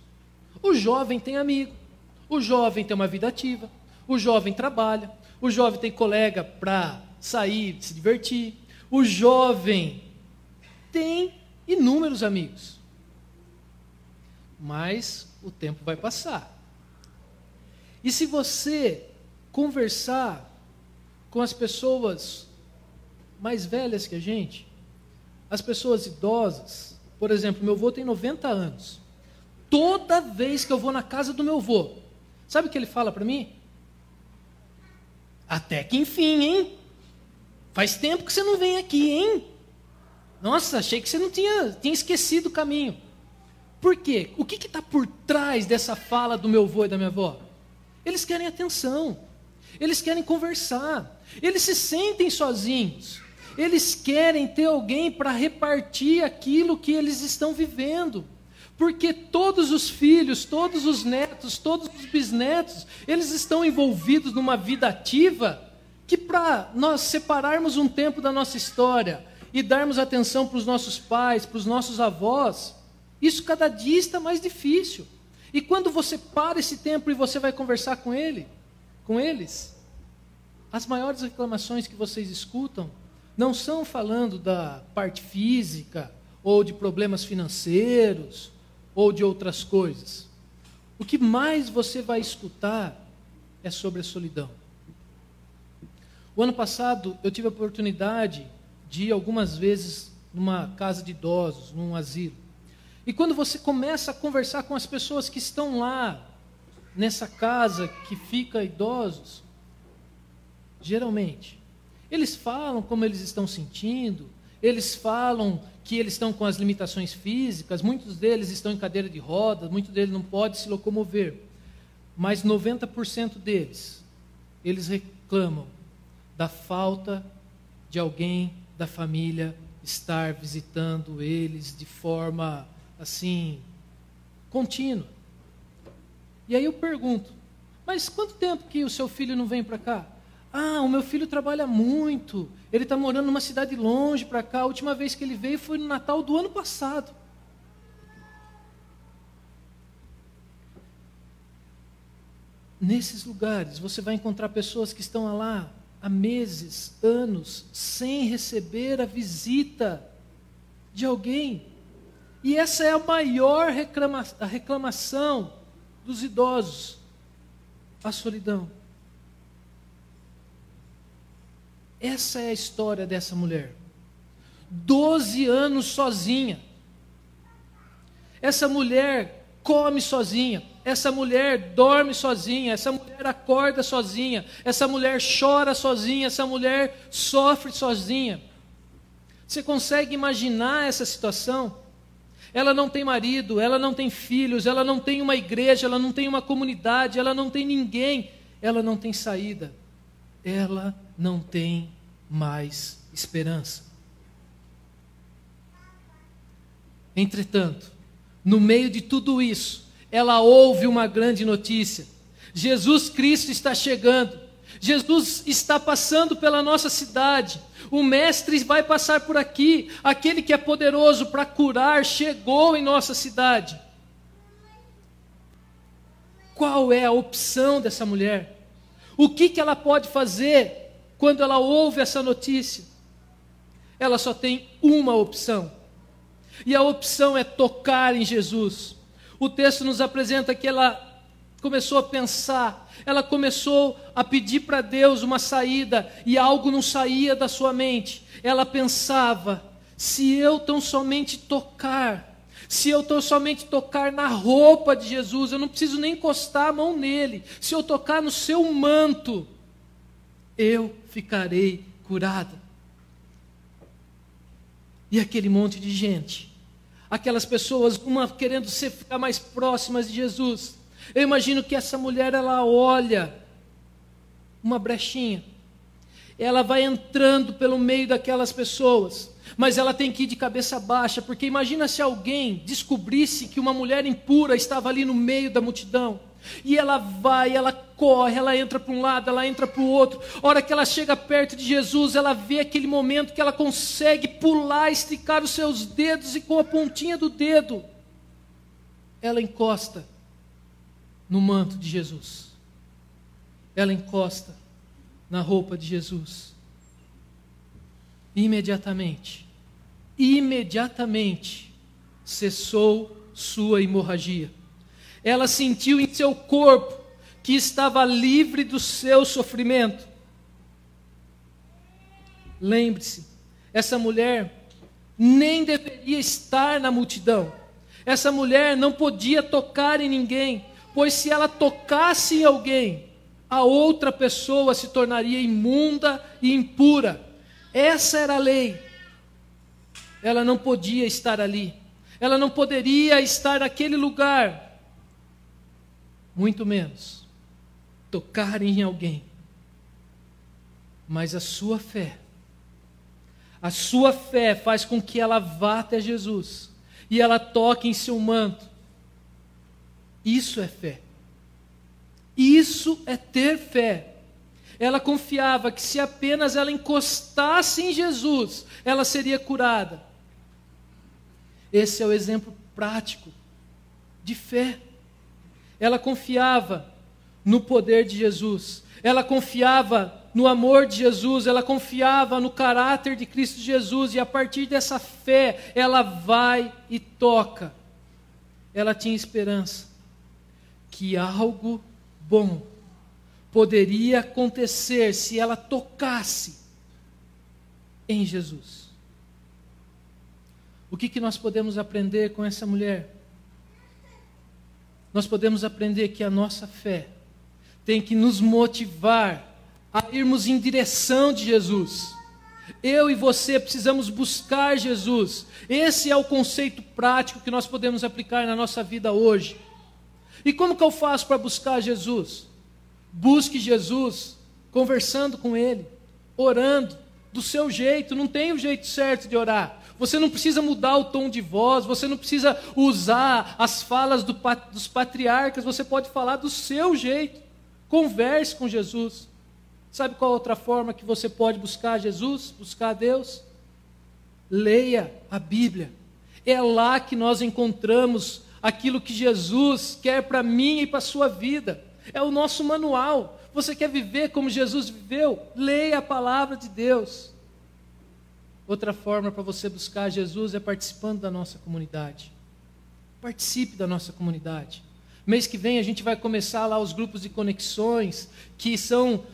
O jovem tem amigo. O jovem tem uma vida ativa. O jovem trabalha. O jovem tem colega para sair, se divertir. O jovem tem inúmeros amigos. mas o tempo vai passar. E se você conversar com as pessoas mais velhas que a gente, as pessoas idosas, por exemplo, meu avô tem 90 anos. Toda vez que eu vou na casa do meu avô, sabe o que ele fala para mim? Até que enfim, hein? Faz tempo que você não vem aqui, hein? Nossa, achei que você não tinha, tinha esquecido o caminho. Por quê? O que está por trás dessa fala do meu avô e da minha avó? Eles querem atenção, eles querem conversar, eles se sentem sozinhos, eles querem ter alguém para repartir aquilo que eles estão vivendo. Porque todos os filhos, todos os netos, todos os bisnetos, eles estão envolvidos numa vida ativa que para nós separarmos um tempo da nossa história e darmos atenção para os nossos pais, para os nossos avós, isso cada dia está mais difícil. E quando você para esse tempo e você vai conversar com ele, com eles, as maiores reclamações que vocês escutam não são falando da parte física ou de problemas financeiros ou de outras coisas. O que mais você vai escutar é sobre a solidão. O ano passado eu tive a oportunidade de algumas vezes numa casa de idosos, num asilo. E quando você começa a conversar com as pessoas que estão lá, nessa casa que fica idosos, geralmente, eles falam como eles estão sentindo, eles falam que eles estão com as limitações físicas, muitos deles estão em cadeira de rodas, muitos deles não podem se locomover. Mas 90% deles, eles reclamam da falta de alguém da família estar visitando eles de forma assim, contínua. E aí eu pergunto: mas quanto tempo que o seu filho não vem para cá? Ah, o meu filho trabalha muito. Ele está morando numa cidade longe para cá. A última vez que ele veio foi no Natal do ano passado. Nesses lugares você vai encontrar pessoas que estão lá há meses, anos, sem receber a visita de alguém. E essa é a maior reclama a reclamação dos idosos: a solidão. Essa é a história dessa mulher. Doze anos sozinha. Essa mulher come sozinha. Essa mulher dorme sozinha. Essa mulher acorda sozinha. Essa mulher chora sozinha. Essa mulher sofre sozinha. Você consegue imaginar essa situação? Ela não tem marido, ela não tem filhos, ela não tem uma igreja, ela não tem uma comunidade, ela não tem ninguém, ela não tem saída. Ela não tem mais esperança. Entretanto, no meio de tudo isso, ela ouve uma grande notícia: Jesus Cristo está chegando. Jesus está passando pela nossa cidade. O Mestre vai passar por aqui. Aquele que é poderoso para curar chegou em nossa cidade. Qual é a opção dessa mulher? O que, que ela pode fazer quando ela ouve essa notícia? Ela só tem uma opção. E a opção é tocar em Jesus. O texto nos apresenta que ela começou a pensar, ela começou a pedir para Deus uma saída e algo não saía da sua mente. Ela pensava: se eu tão somente tocar, se eu tão somente tocar na roupa de Jesus, eu não preciso nem encostar a mão nele, se eu tocar no seu manto, eu ficarei curada. E aquele monte de gente, aquelas pessoas, uma querendo ser, ficar mais próximas de Jesus, eu imagino que essa mulher ela olha uma brechinha. Ela vai entrando pelo meio daquelas pessoas, mas ela tem que ir de cabeça baixa, porque imagina se alguém descobrisse que uma mulher impura estava ali no meio da multidão. E ela vai, ela corre, ela entra para um lado, ela entra para o outro. A hora que ela chega perto de Jesus, ela vê aquele momento que ela consegue pular, esticar os seus dedos e com a pontinha do dedo, ela encosta no manto de Jesus. Ela encosta na roupa de Jesus. Imediatamente, imediatamente cessou sua hemorragia. Ela sentiu em seu corpo que estava livre do seu sofrimento. Lembre-se, essa mulher nem deveria estar na multidão. Essa mulher não podia tocar em ninguém, pois se ela tocasse em alguém, a outra pessoa se tornaria imunda e impura. Essa era a lei. Ela não podia estar ali. Ela não poderia estar naquele lugar. Muito menos tocar em alguém. Mas a sua fé, a sua fé faz com que ela vá até Jesus e ela toque em seu manto. Isso é fé. Isso é ter fé. Ela confiava que se apenas ela encostasse em Jesus, ela seria curada. Esse é o exemplo prático de fé. Ela confiava no poder de Jesus, ela confiava no amor de Jesus, ela confiava no caráter de Cristo Jesus, e a partir dessa fé, ela vai e toca. Ela tinha esperança que algo bom poderia acontecer se ela tocasse em Jesus. O que, que nós podemos aprender com essa mulher? Nós podemos aprender que a nossa fé tem que nos motivar a irmos em direção de Jesus. Eu e você precisamos buscar Jesus. Esse é o conceito prático que nós podemos aplicar na nossa vida hoje. E como que eu faço para buscar Jesus? Busque Jesus conversando com Ele, orando, do seu jeito, não tem o jeito certo de orar. Você não precisa mudar o tom de voz, você não precisa usar as falas do, dos patriarcas, você pode falar do seu jeito. Converse com Jesus. Sabe qual outra forma que você pode buscar Jesus, buscar Deus? Leia a Bíblia. É lá que nós encontramos aquilo que Jesus quer para mim e para a sua vida. É o nosso manual. Você quer viver como Jesus viveu? Leia a palavra de Deus. Outra forma para você buscar Jesus é participando da nossa comunidade. Participe da nossa comunidade. Mês que vem a gente vai começar lá os grupos de conexões, que são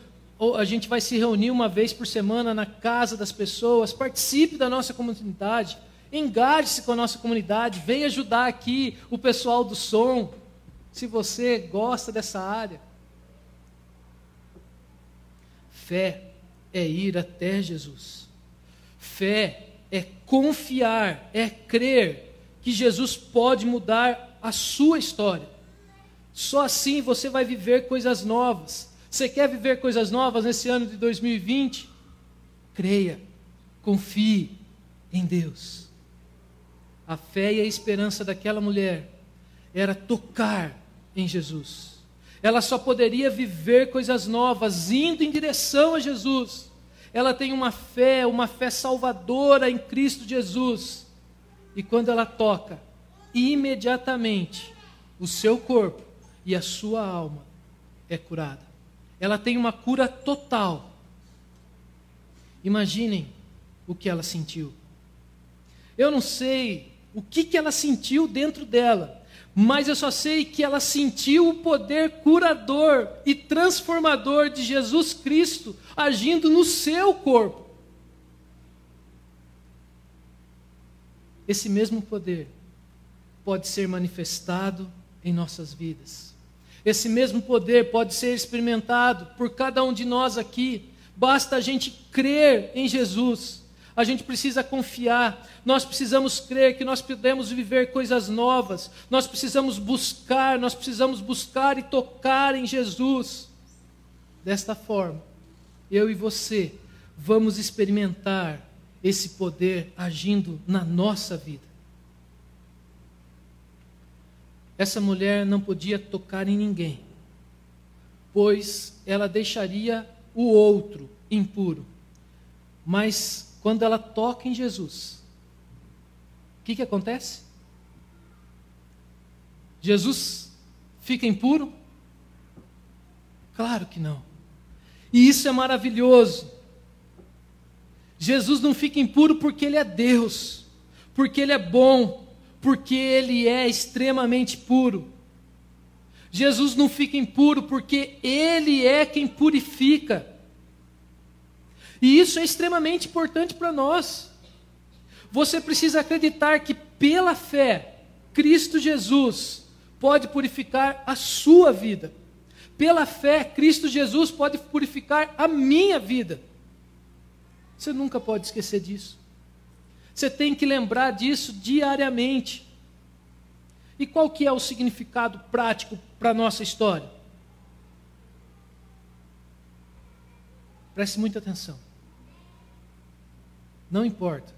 a gente vai se reunir uma vez por semana na casa das pessoas. Participe da nossa comunidade. Engaje-se com a nossa comunidade. Venha ajudar aqui o pessoal do som. Se você gosta dessa área. Fé é ir até Jesus. Fé é confiar, é crer que Jesus pode mudar a sua história. Só assim você vai viver coisas novas. Você quer viver coisas novas nesse ano de 2020? Creia, confie em Deus. A fé e a esperança daquela mulher era tocar em Jesus. Ela só poderia viver coisas novas indo em direção a Jesus. Ela tem uma fé, uma fé salvadora em Cristo Jesus. E quando ela toca, imediatamente o seu corpo e a sua alma é curada. Ela tem uma cura total. Imaginem o que ela sentiu. Eu não sei o que, que ela sentiu dentro dela, mas eu só sei que ela sentiu o poder curador e transformador de Jesus Cristo agindo no seu corpo. Esse mesmo poder pode ser manifestado em nossas vidas. Esse mesmo poder pode ser experimentado por cada um de nós aqui. Basta a gente crer em Jesus. A gente precisa confiar. Nós precisamos crer que nós podemos viver coisas novas. Nós precisamos buscar, nós precisamos buscar e tocar em Jesus. Desta forma, eu e você vamos experimentar esse poder agindo na nossa vida. essa mulher não podia tocar em ninguém, pois ela deixaria o outro impuro. Mas quando ela toca em Jesus, o que, que acontece? Jesus fica impuro? Claro que não. E isso é maravilhoso. Jesus não fica impuro porque Ele é Deus, porque Ele é bom, porque ele é extremamente puro. Jesus não fica impuro porque ele é quem purifica. E isso é extremamente importante para nós. Você precisa acreditar que pela fé, Cristo Jesus pode purificar a sua vida. Pela fé, Cristo Jesus pode purificar a minha vida. Você nunca pode esquecer disso. Você tem que lembrar disso diariamente. E qual que é o significado prático para a nossa história? Preste muita atenção. Não importa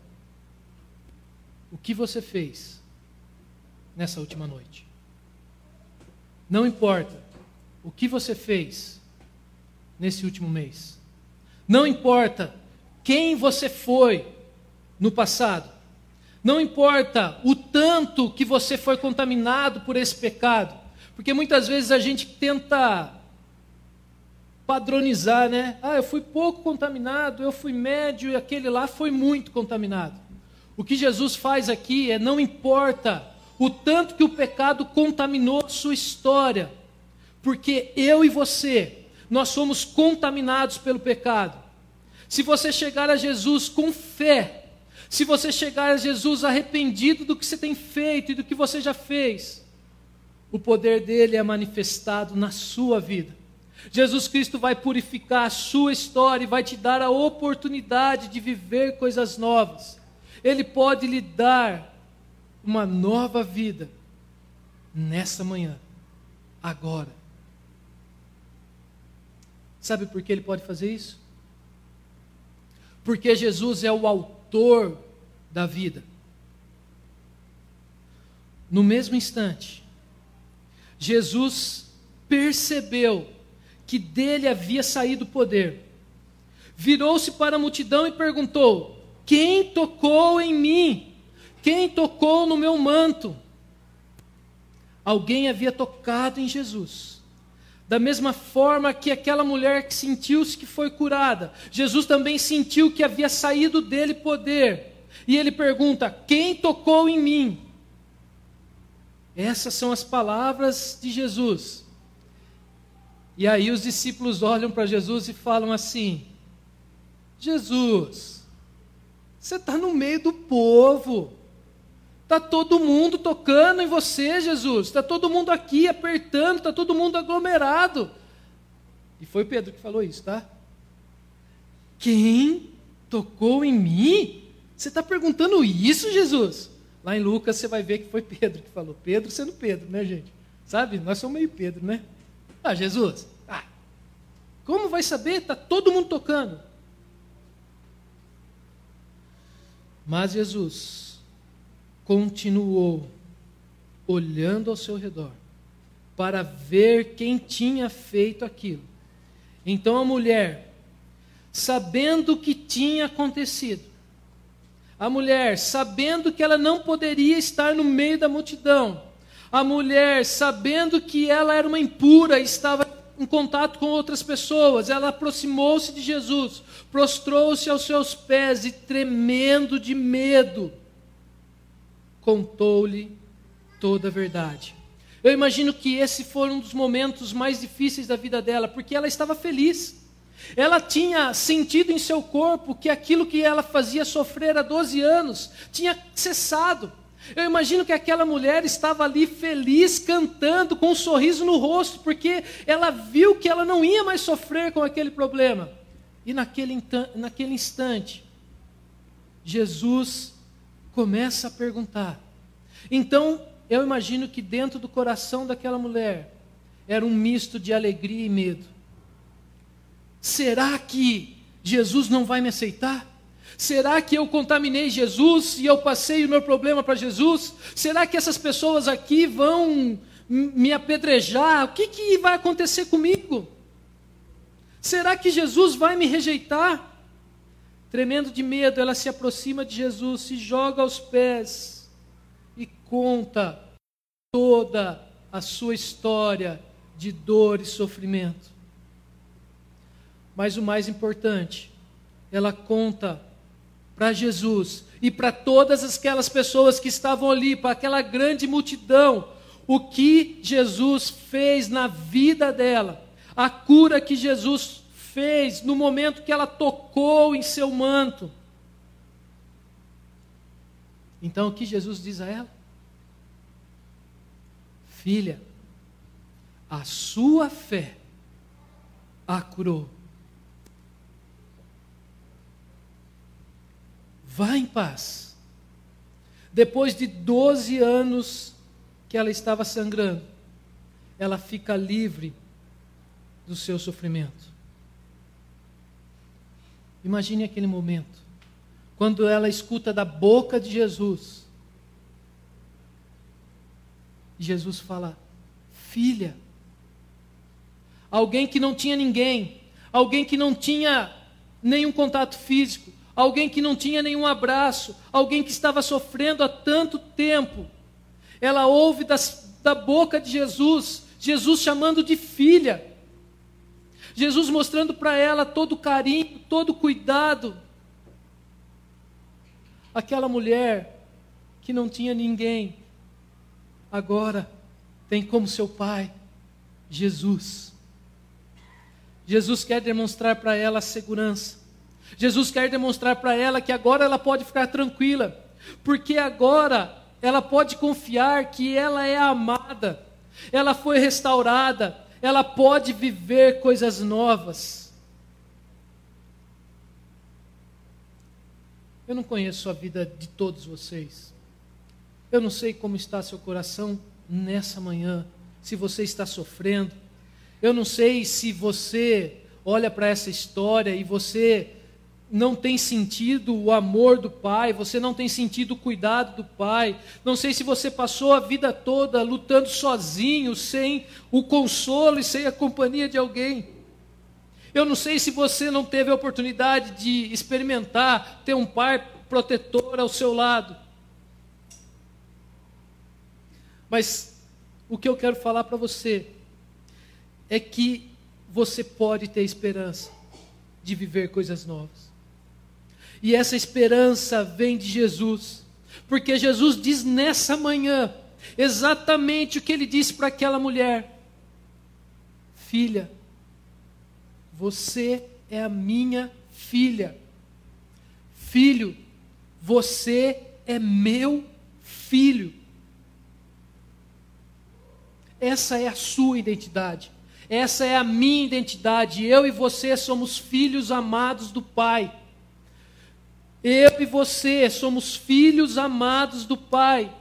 o que você fez nessa última noite. Não importa o que você fez nesse último mês. Não importa quem você foi no passado. Não importa o tanto que você foi contaminado por esse pecado. Porque muitas vezes a gente tenta padronizar, né? Ah, eu fui pouco contaminado, eu fui médio e aquele lá foi muito contaminado. O que Jesus faz aqui é não importa o tanto que o pecado contaminou sua história, porque eu e você, nós somos contaminados pelo pecado. Se você chegar a Jesus com fé, se você chegar a Jesus arrependido do que você tem feito e do que você já fez, o poder dele é manifestado na sua vida. Jesus Cristo vai purificar a sua história e vai te dar a oportunidade de viver coisas novas. Ele pode lhe dar uma nova vida nessa manhã, agora. Sabe por que ele pode fazer isso? Porque Jesus é o autor da vida. No mesmo instante, Jesus percebeu que dele havia saído o poder. Virou-se para a multidão e perguntou: quem tocou em mim? Quem tocou no meu manto? Alguém havia tocado em Jesus. Da mesma forma que aquela mulher que sentiu-se que foi curada, Jesus também sentiu que havia saído dele poder. E ele pergunta: Quem tocou em mim? Essas são as palavras de Jesus. E aí os discípulos olham para Jesus e falam assim: Jesus, você está no meio do povo. Está todo mundo tocando em você, Jesus. Está todo mundo aqui apertando, está todo mundo aglomerado. E foi Pedro que falou isso, tá? Quem tocou em mim? Você está perguntando isso, Jesus? Lá em Lucas você vai ver que foi Pedro que falou. Pedro sendo Pedro, né, gente? Sabe? Nós somos meio Pedro, né? Ah, Jesus, ah, como vai saber? Está todo mundo tocando. Mas Jesus continuou olhando ao seu redor para ver quem tinha feito aquilo. Então a mulher, sabendo o que tinha acontecido, a mulher, sabendo que ela não poderia estar no meio da multidão, a mulher, sabendo que ela era uma impura, estava em contato com outras pessoas, ela aproximou-se de Jesus, prostrou-se aos seus pés e, tremendo de medo, contou-lhe toda a verdade. Eu imagino que esse foi um dos momentos mais difíceis da vida dela, porque ela estava feliz. Ela tinha sentido em seu corpo que aquilo que ela fazia sofrer há 12 anos tinha cessado. Eu imagino que aquela mulher estava ali feliz, cantando, com um sorriso no rosto, porque ela viu que ela não ia mais sofrer com aquele problema. E naquele, naquele instante, Jesus começa a perguntar. Então, eu imagino que dentro do coração daquela mulher era um misto de alegria e medo. Será que Jesus não vai me aceitar? Será que eu contaminei Jesus e eu passei o meu problema para Jesus? Será que essas pessoas aqui vão me apedrejar? O que, que vai acontecer comigo? Será que Jesus vai me rejeitar? Tremendo de medo, ela se aproxima de Jesus, se joga aos pés e conta toda a sua história de dor e sofrimento. Mas o mais importante, ela conta para Jesus e para todas aquelas pessoas que estavam ali, para aquela grande multidão, o que Jesus fez na vida dela, a cura que Jesus fez no momento que ela tocou em seu manto. Então o que Jesus diz a ela? Filha, a sua fé a curou. Vá em paz. Depois de 12 anos que ela estava sangrando, ela fica livre do seu sofrimento. Imagine aquele momento, quando ela escuta da boca de Jesus. Jesus fala: Filha, alguém que não tinha ninguém, alguém que não tinha nenhum contato físico, alguém que não tinha nenhum abraço, alguém que estava sofrendo há tanto tempo. Ela ouve das, da boca de Jesus, Jesus chamando de filha. Jesus mostrando para ela todo o carinho, todo o cuidado. Aquela mulher que não tinha ninguém, agora tem como seu pai Jesus. Jesus quer demonstrar para ela a segurança. Jesus quer demonstrar para ela que agora ela pode ficar tranquila, porque agora ela pode confiar que ela é amada, ela foi restaurada, ela pode viver coisas novas. Eu não conheço a vida de todos vocês. Eu não sei como está seu coração nessa manhã, se você está sofrendo. Eu não sei se você olha para essa história e você não tem sentido o amor do pai, você não tem sentido o cuidado do pai. Não sei se você passou a vida toda lutando sozinho, sem o consolo e sem a companhia de alguém. Eu não sei se você não teve a oportunidade de experimentar ter um pai protetor ao seu lado. Mas o que eu quero falar para você é que você pode ter esperança de viver coisas novas. E essa esperança vem de Jesus, porque Jesus diz nessa manhã exatamente o que ele disse para aquela mulher: Filha, você é a minha filha. Filho, você é meu filho. Essa é a sua identidade. Essa é a minha identidade. Eu e você somos filhos amados do Pai. Eu e você somos filhos amados do Pai.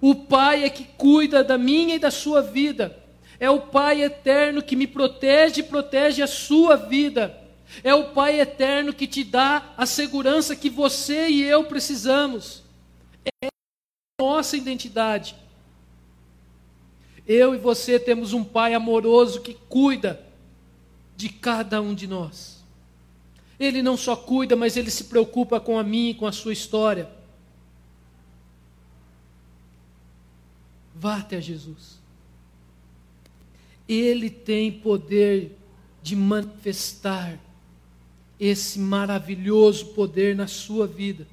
O Pai é que cuida da minha e da sua vida. É o Pai eterno que me protege e protege a sua vida. É o Pai eterno que te dá a segurança que você e eu precisamos. É a nossa identidade. Eu e você temos um Pai amoroso que cuida de cada um de nós. Ele não só cuida, mas ele se preocupa com a minha e com a sua história. Vá até Jesus. Ele tem poder de manifestar esse maravilhoso poder na sua vida.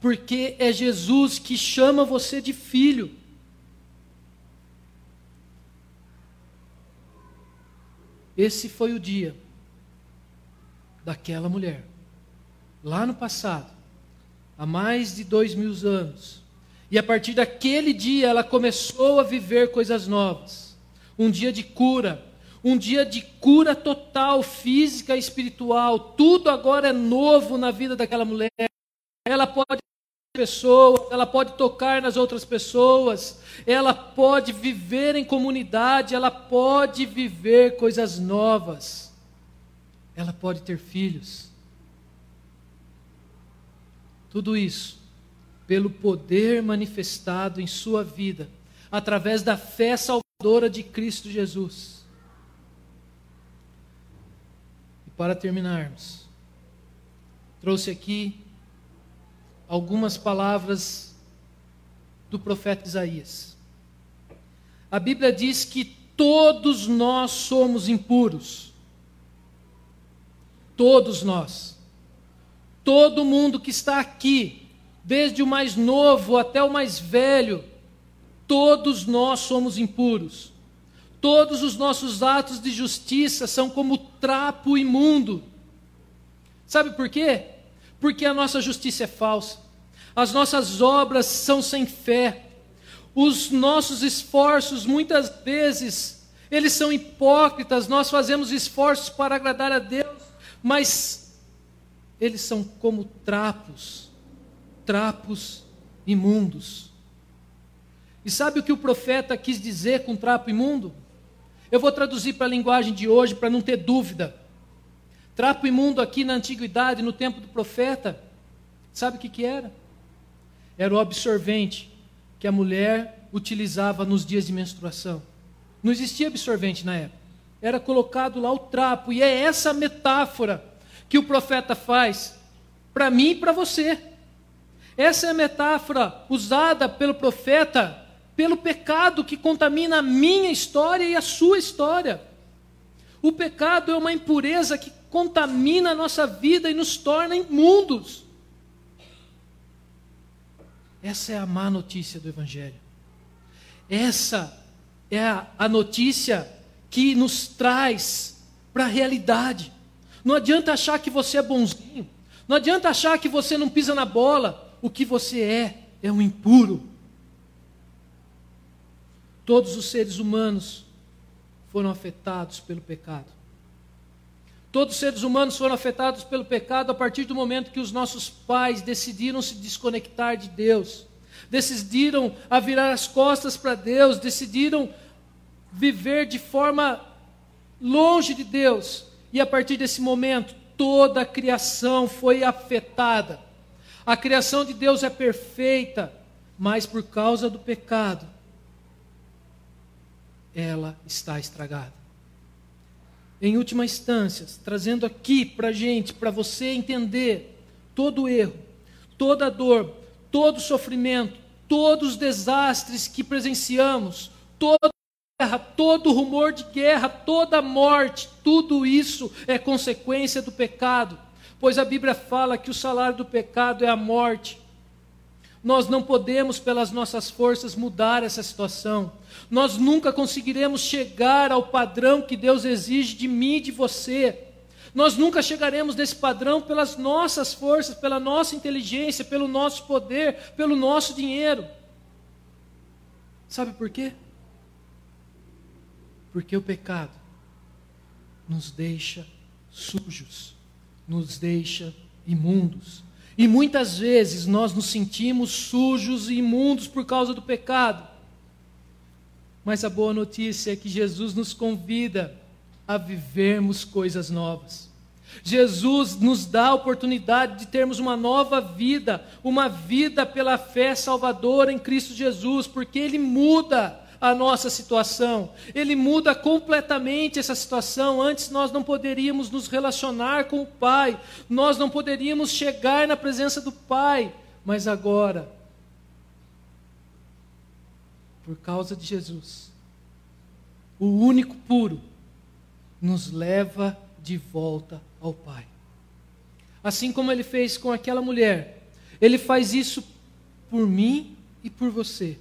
Porque é Jesus que chama você de filho. Esse foi o dia daquela mulher. Lá no passado, há mais de dois mil anos. E a partir daquele dia ela começou a viver coisas novas. Um dia de cura, um dia de cura total, física e espiritual. Tudo agora é novo na vida daquela mulher. Ela pode pessoas, ela pode tocar nas outras pessoas, ela pode viver em comunidade, ela pode viver coisas novas ela pode ter filhos. Tudo isso pelo poder manifestado em sua vida, através da fé salvadora de Cristo Jesus. E para terminarmos, trouxe aqui algumas palavras do profeta Isaías. A Bíblia diz que todos nós somos impuros Todos nós. Todo mundo que está aqui desde o mais novo até o mais velho, todos nós somos impuros. Todos os nossos atos de justiça são como trapo imundo. Sabe por quê? Porque a nossa justiça é falsa. As nossas obras são sem fé. Os nossos esforços, muitas vezes, eles são hipócritas. Nós fazemos esforços para agradar a Deus, mas eles são como trapos trapos imundos. E sabe o que o profeta quis dizer com trapo imundo? Eu vou traduzir para a linguagem de hoje para não ter dúvida. Trapo imundo aqui na antiguidade, no tempo do profeta, sabe o que, que era? Era o absorvente que a mulher utilizava nos dias de menstruação. Não existia absorvente na época. Era colocado lá o trapo, e é essa metáfora que o profeta faz para mim e para você. Essa é a metáfora usada pelo profeta pelo pecado que contamina a minha história e a sua história. O pecado é uma impureza que contamina a nossa vida e nos torna imundos. Essa é a má notícia do Evangelho. Essa é a, a notícia que nos traz para a realidade. Não adianta achar que você é bonzinho. Não adianta achar que você não pisa na bola. O que você é é um impuro. Todos os seres humanos foram afetados pelo pecado. Todos os seres humanos foram afetados pelo pecado a partir do momento que os nossos pais decidiram se desconectar de Deus, decidiram a virar as costas para Deus, decidiram viver de forma longe de Deus. E a partir desse momento, toda a criação foi afetada. A criação de Deus é perfeita, mas por causa do pecado, ela está estragada em última instância, trazendo aqui para gente, para você entender todo o erro, toda a dor, todo o sofrimento, todos os desastres que presenciamos, toda guerra, todo rumor de guerra, toda morte, tudo isso é consequência do pecado, pois a Bíblia fala que o salário do pecado é a morte. Nós não podemos, pelas nossas forças, mudar essa situação. Nós nunca conseguiremos chegar ao padrão que Deus exige de mim e de você. Nós nunca chegaremos nesse padrão pelas nossas forças, pela nossa inteligência, pelo nosso poder, pelo nosso dinheiro. Sabe por quê? Porque o pecado nos deixa sujos, nos deixa imundos. E muitas vezes nós nos sentimos sujos e imundos por causa do pecado. Mas a boa notícia é que Jesus nos convida a vivermos coisas novas. Jesus nos dá a oportunidade de termos uma nova vida, uma vida pela fé salvadora em Cristo Jesus, porque Ele muda a nossa situação. Ele muda completamente essa situação. Antes nós não poderíamos nos relacionar com o Pai, nós não poderíamos chegar na presença do Pai, mas agora, por causa de Jesus, o único puro, nos leva de volta ao Pai. Assim como ele fez com aquela mulher, ele faz isso por mim e por você.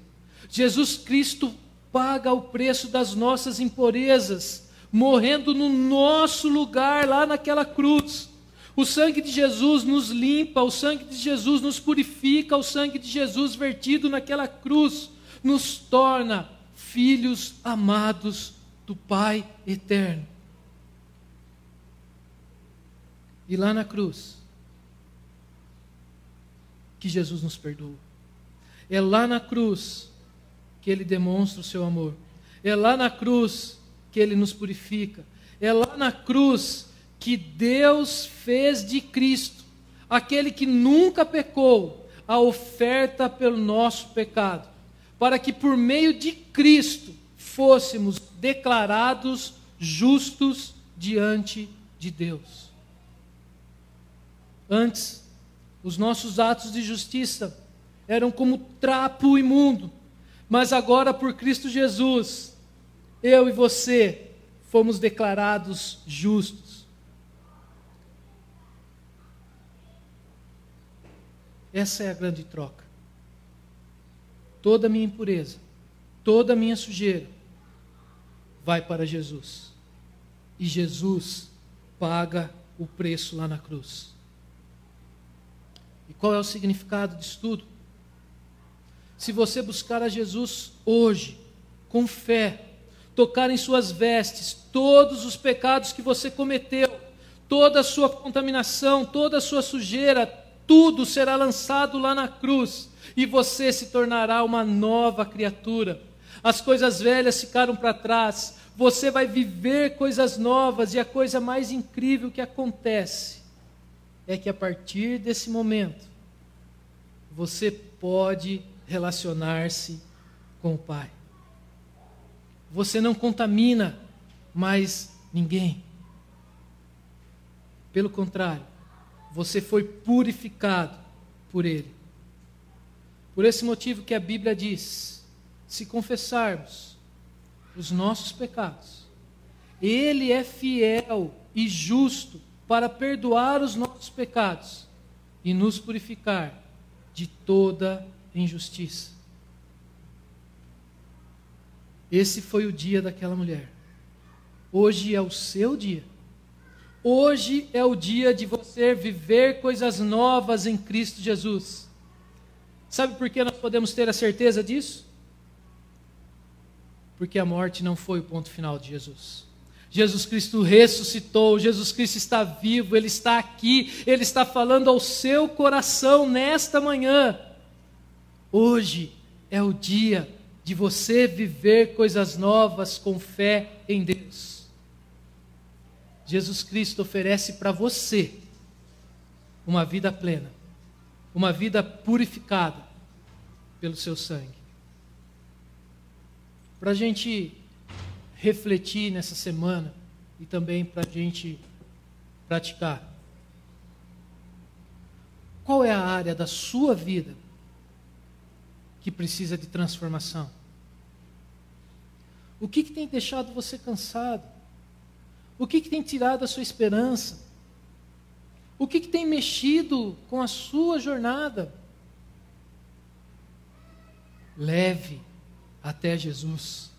Jesus Cristo paga o preço das nossas impurezas, morrendo no nosso lugar lá naquela cruz. O sangue de Jesus nos limpa, o sangue de Jesus nos purifica, o sangue de Jesus vertido naquela cruz nos torna filhos amados do Pai eterno. E lá na cruz, que Jesus nos perdoa. É lá na cruz que ele demonstra o seu amor. É lá na cruz que ele nos purifica. É lá na cruz que Deus fez de Cristo, aquele que nunca pecou, a oferta pelo nosso pecado, para que por meio de Cristo fôssemos declarados justos diante de Deus. Antes, os nossos atos de justiça eram como trapo imundo mas agora, por Cristo Jesus, eu e você fomos declarados justos. Essa é a grande troca. Toda a minha impureza, toda a minha sujeira vai para Jesus. E Jesus paga o preço lá na cruz. E qual é o significado disso tudo? Se você buscar a Jesus hoje, com fé, tocar em suas vestes todos os pecados que você cometeu, toda a sua contaminação, toda a sua sujeira, tudo será lançado lá na cruz e você se tornará uma nova criatura. As coisas velhas ficaram para trás, você vai viver coisas novas e a coisa mais incrível que acontece é que a partir desse momento você pode relacionar-se com o Pai. Você não contamina mais ninguém. Pelo contrário, você foi purificado por Ele. Por esse motivo que a Bíblia diz: se confessarmos os nossos pecados, Ele é fiel e justo para perdoar os nossos pecados e nos purificar de toda injustiça. Esse foi o dia daquela mulher. Hoje é o seu dia. Hoje é o dia de você viver coisas novas em Cristo Jesus. Sabe por que nós podemos ter a certeza disso? Porque a morte não foi o ponto final de Jesus. Jesus Cristo ressuscitou, Jesus Cristo está vivo, Ele está aqui, Ele está falando ao seu coração nesta manhã. Hoje é o dia de você viver coisas novas com fé em Deus. Jesus Cristo oferece para você uma vida plena, uma vida purificada pelo seu sangue. Para a gente refletir nessa semana e também para a gente praticar. Qual é a área da sua vida que precisa de transformação? O que, que tem deixado você cansado? O que, que tem tirado a sua esperança? O que, que tem mexido com a sua jornada? Leve até Jesus.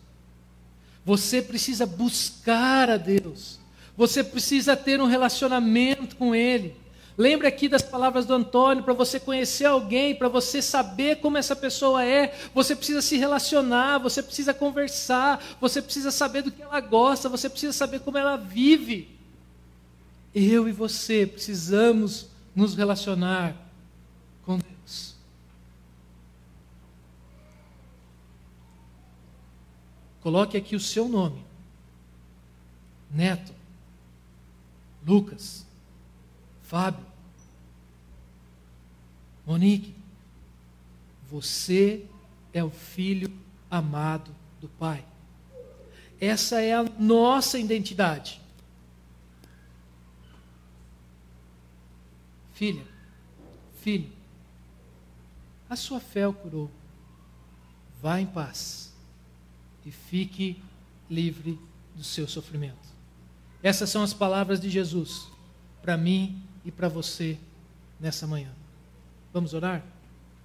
Você precisa buscar a Deus. Você precisa ter um relacionamento com Ele. Lembre aqui das palavras do Antônio, para você conhecer alguém, para você saber como essa pessoa é, você precisa se relacionar, você precisa conversar, você precisa saber do que ela gosta, você precisa saber como ela vive. Eu e você precisamos nos relacionar com Deus. Coloque aqui o seu nome. Neto. Lucas. Fábio. Monique. Você é o filho amado do Pai. Essa é a nossa identidade. Filha, filho, a sua fé o curou. Vá em paz e fique livre do seu sofrimento. Essas são as palavras de Jesus para mim e para você nessa manhã. Vamos orar?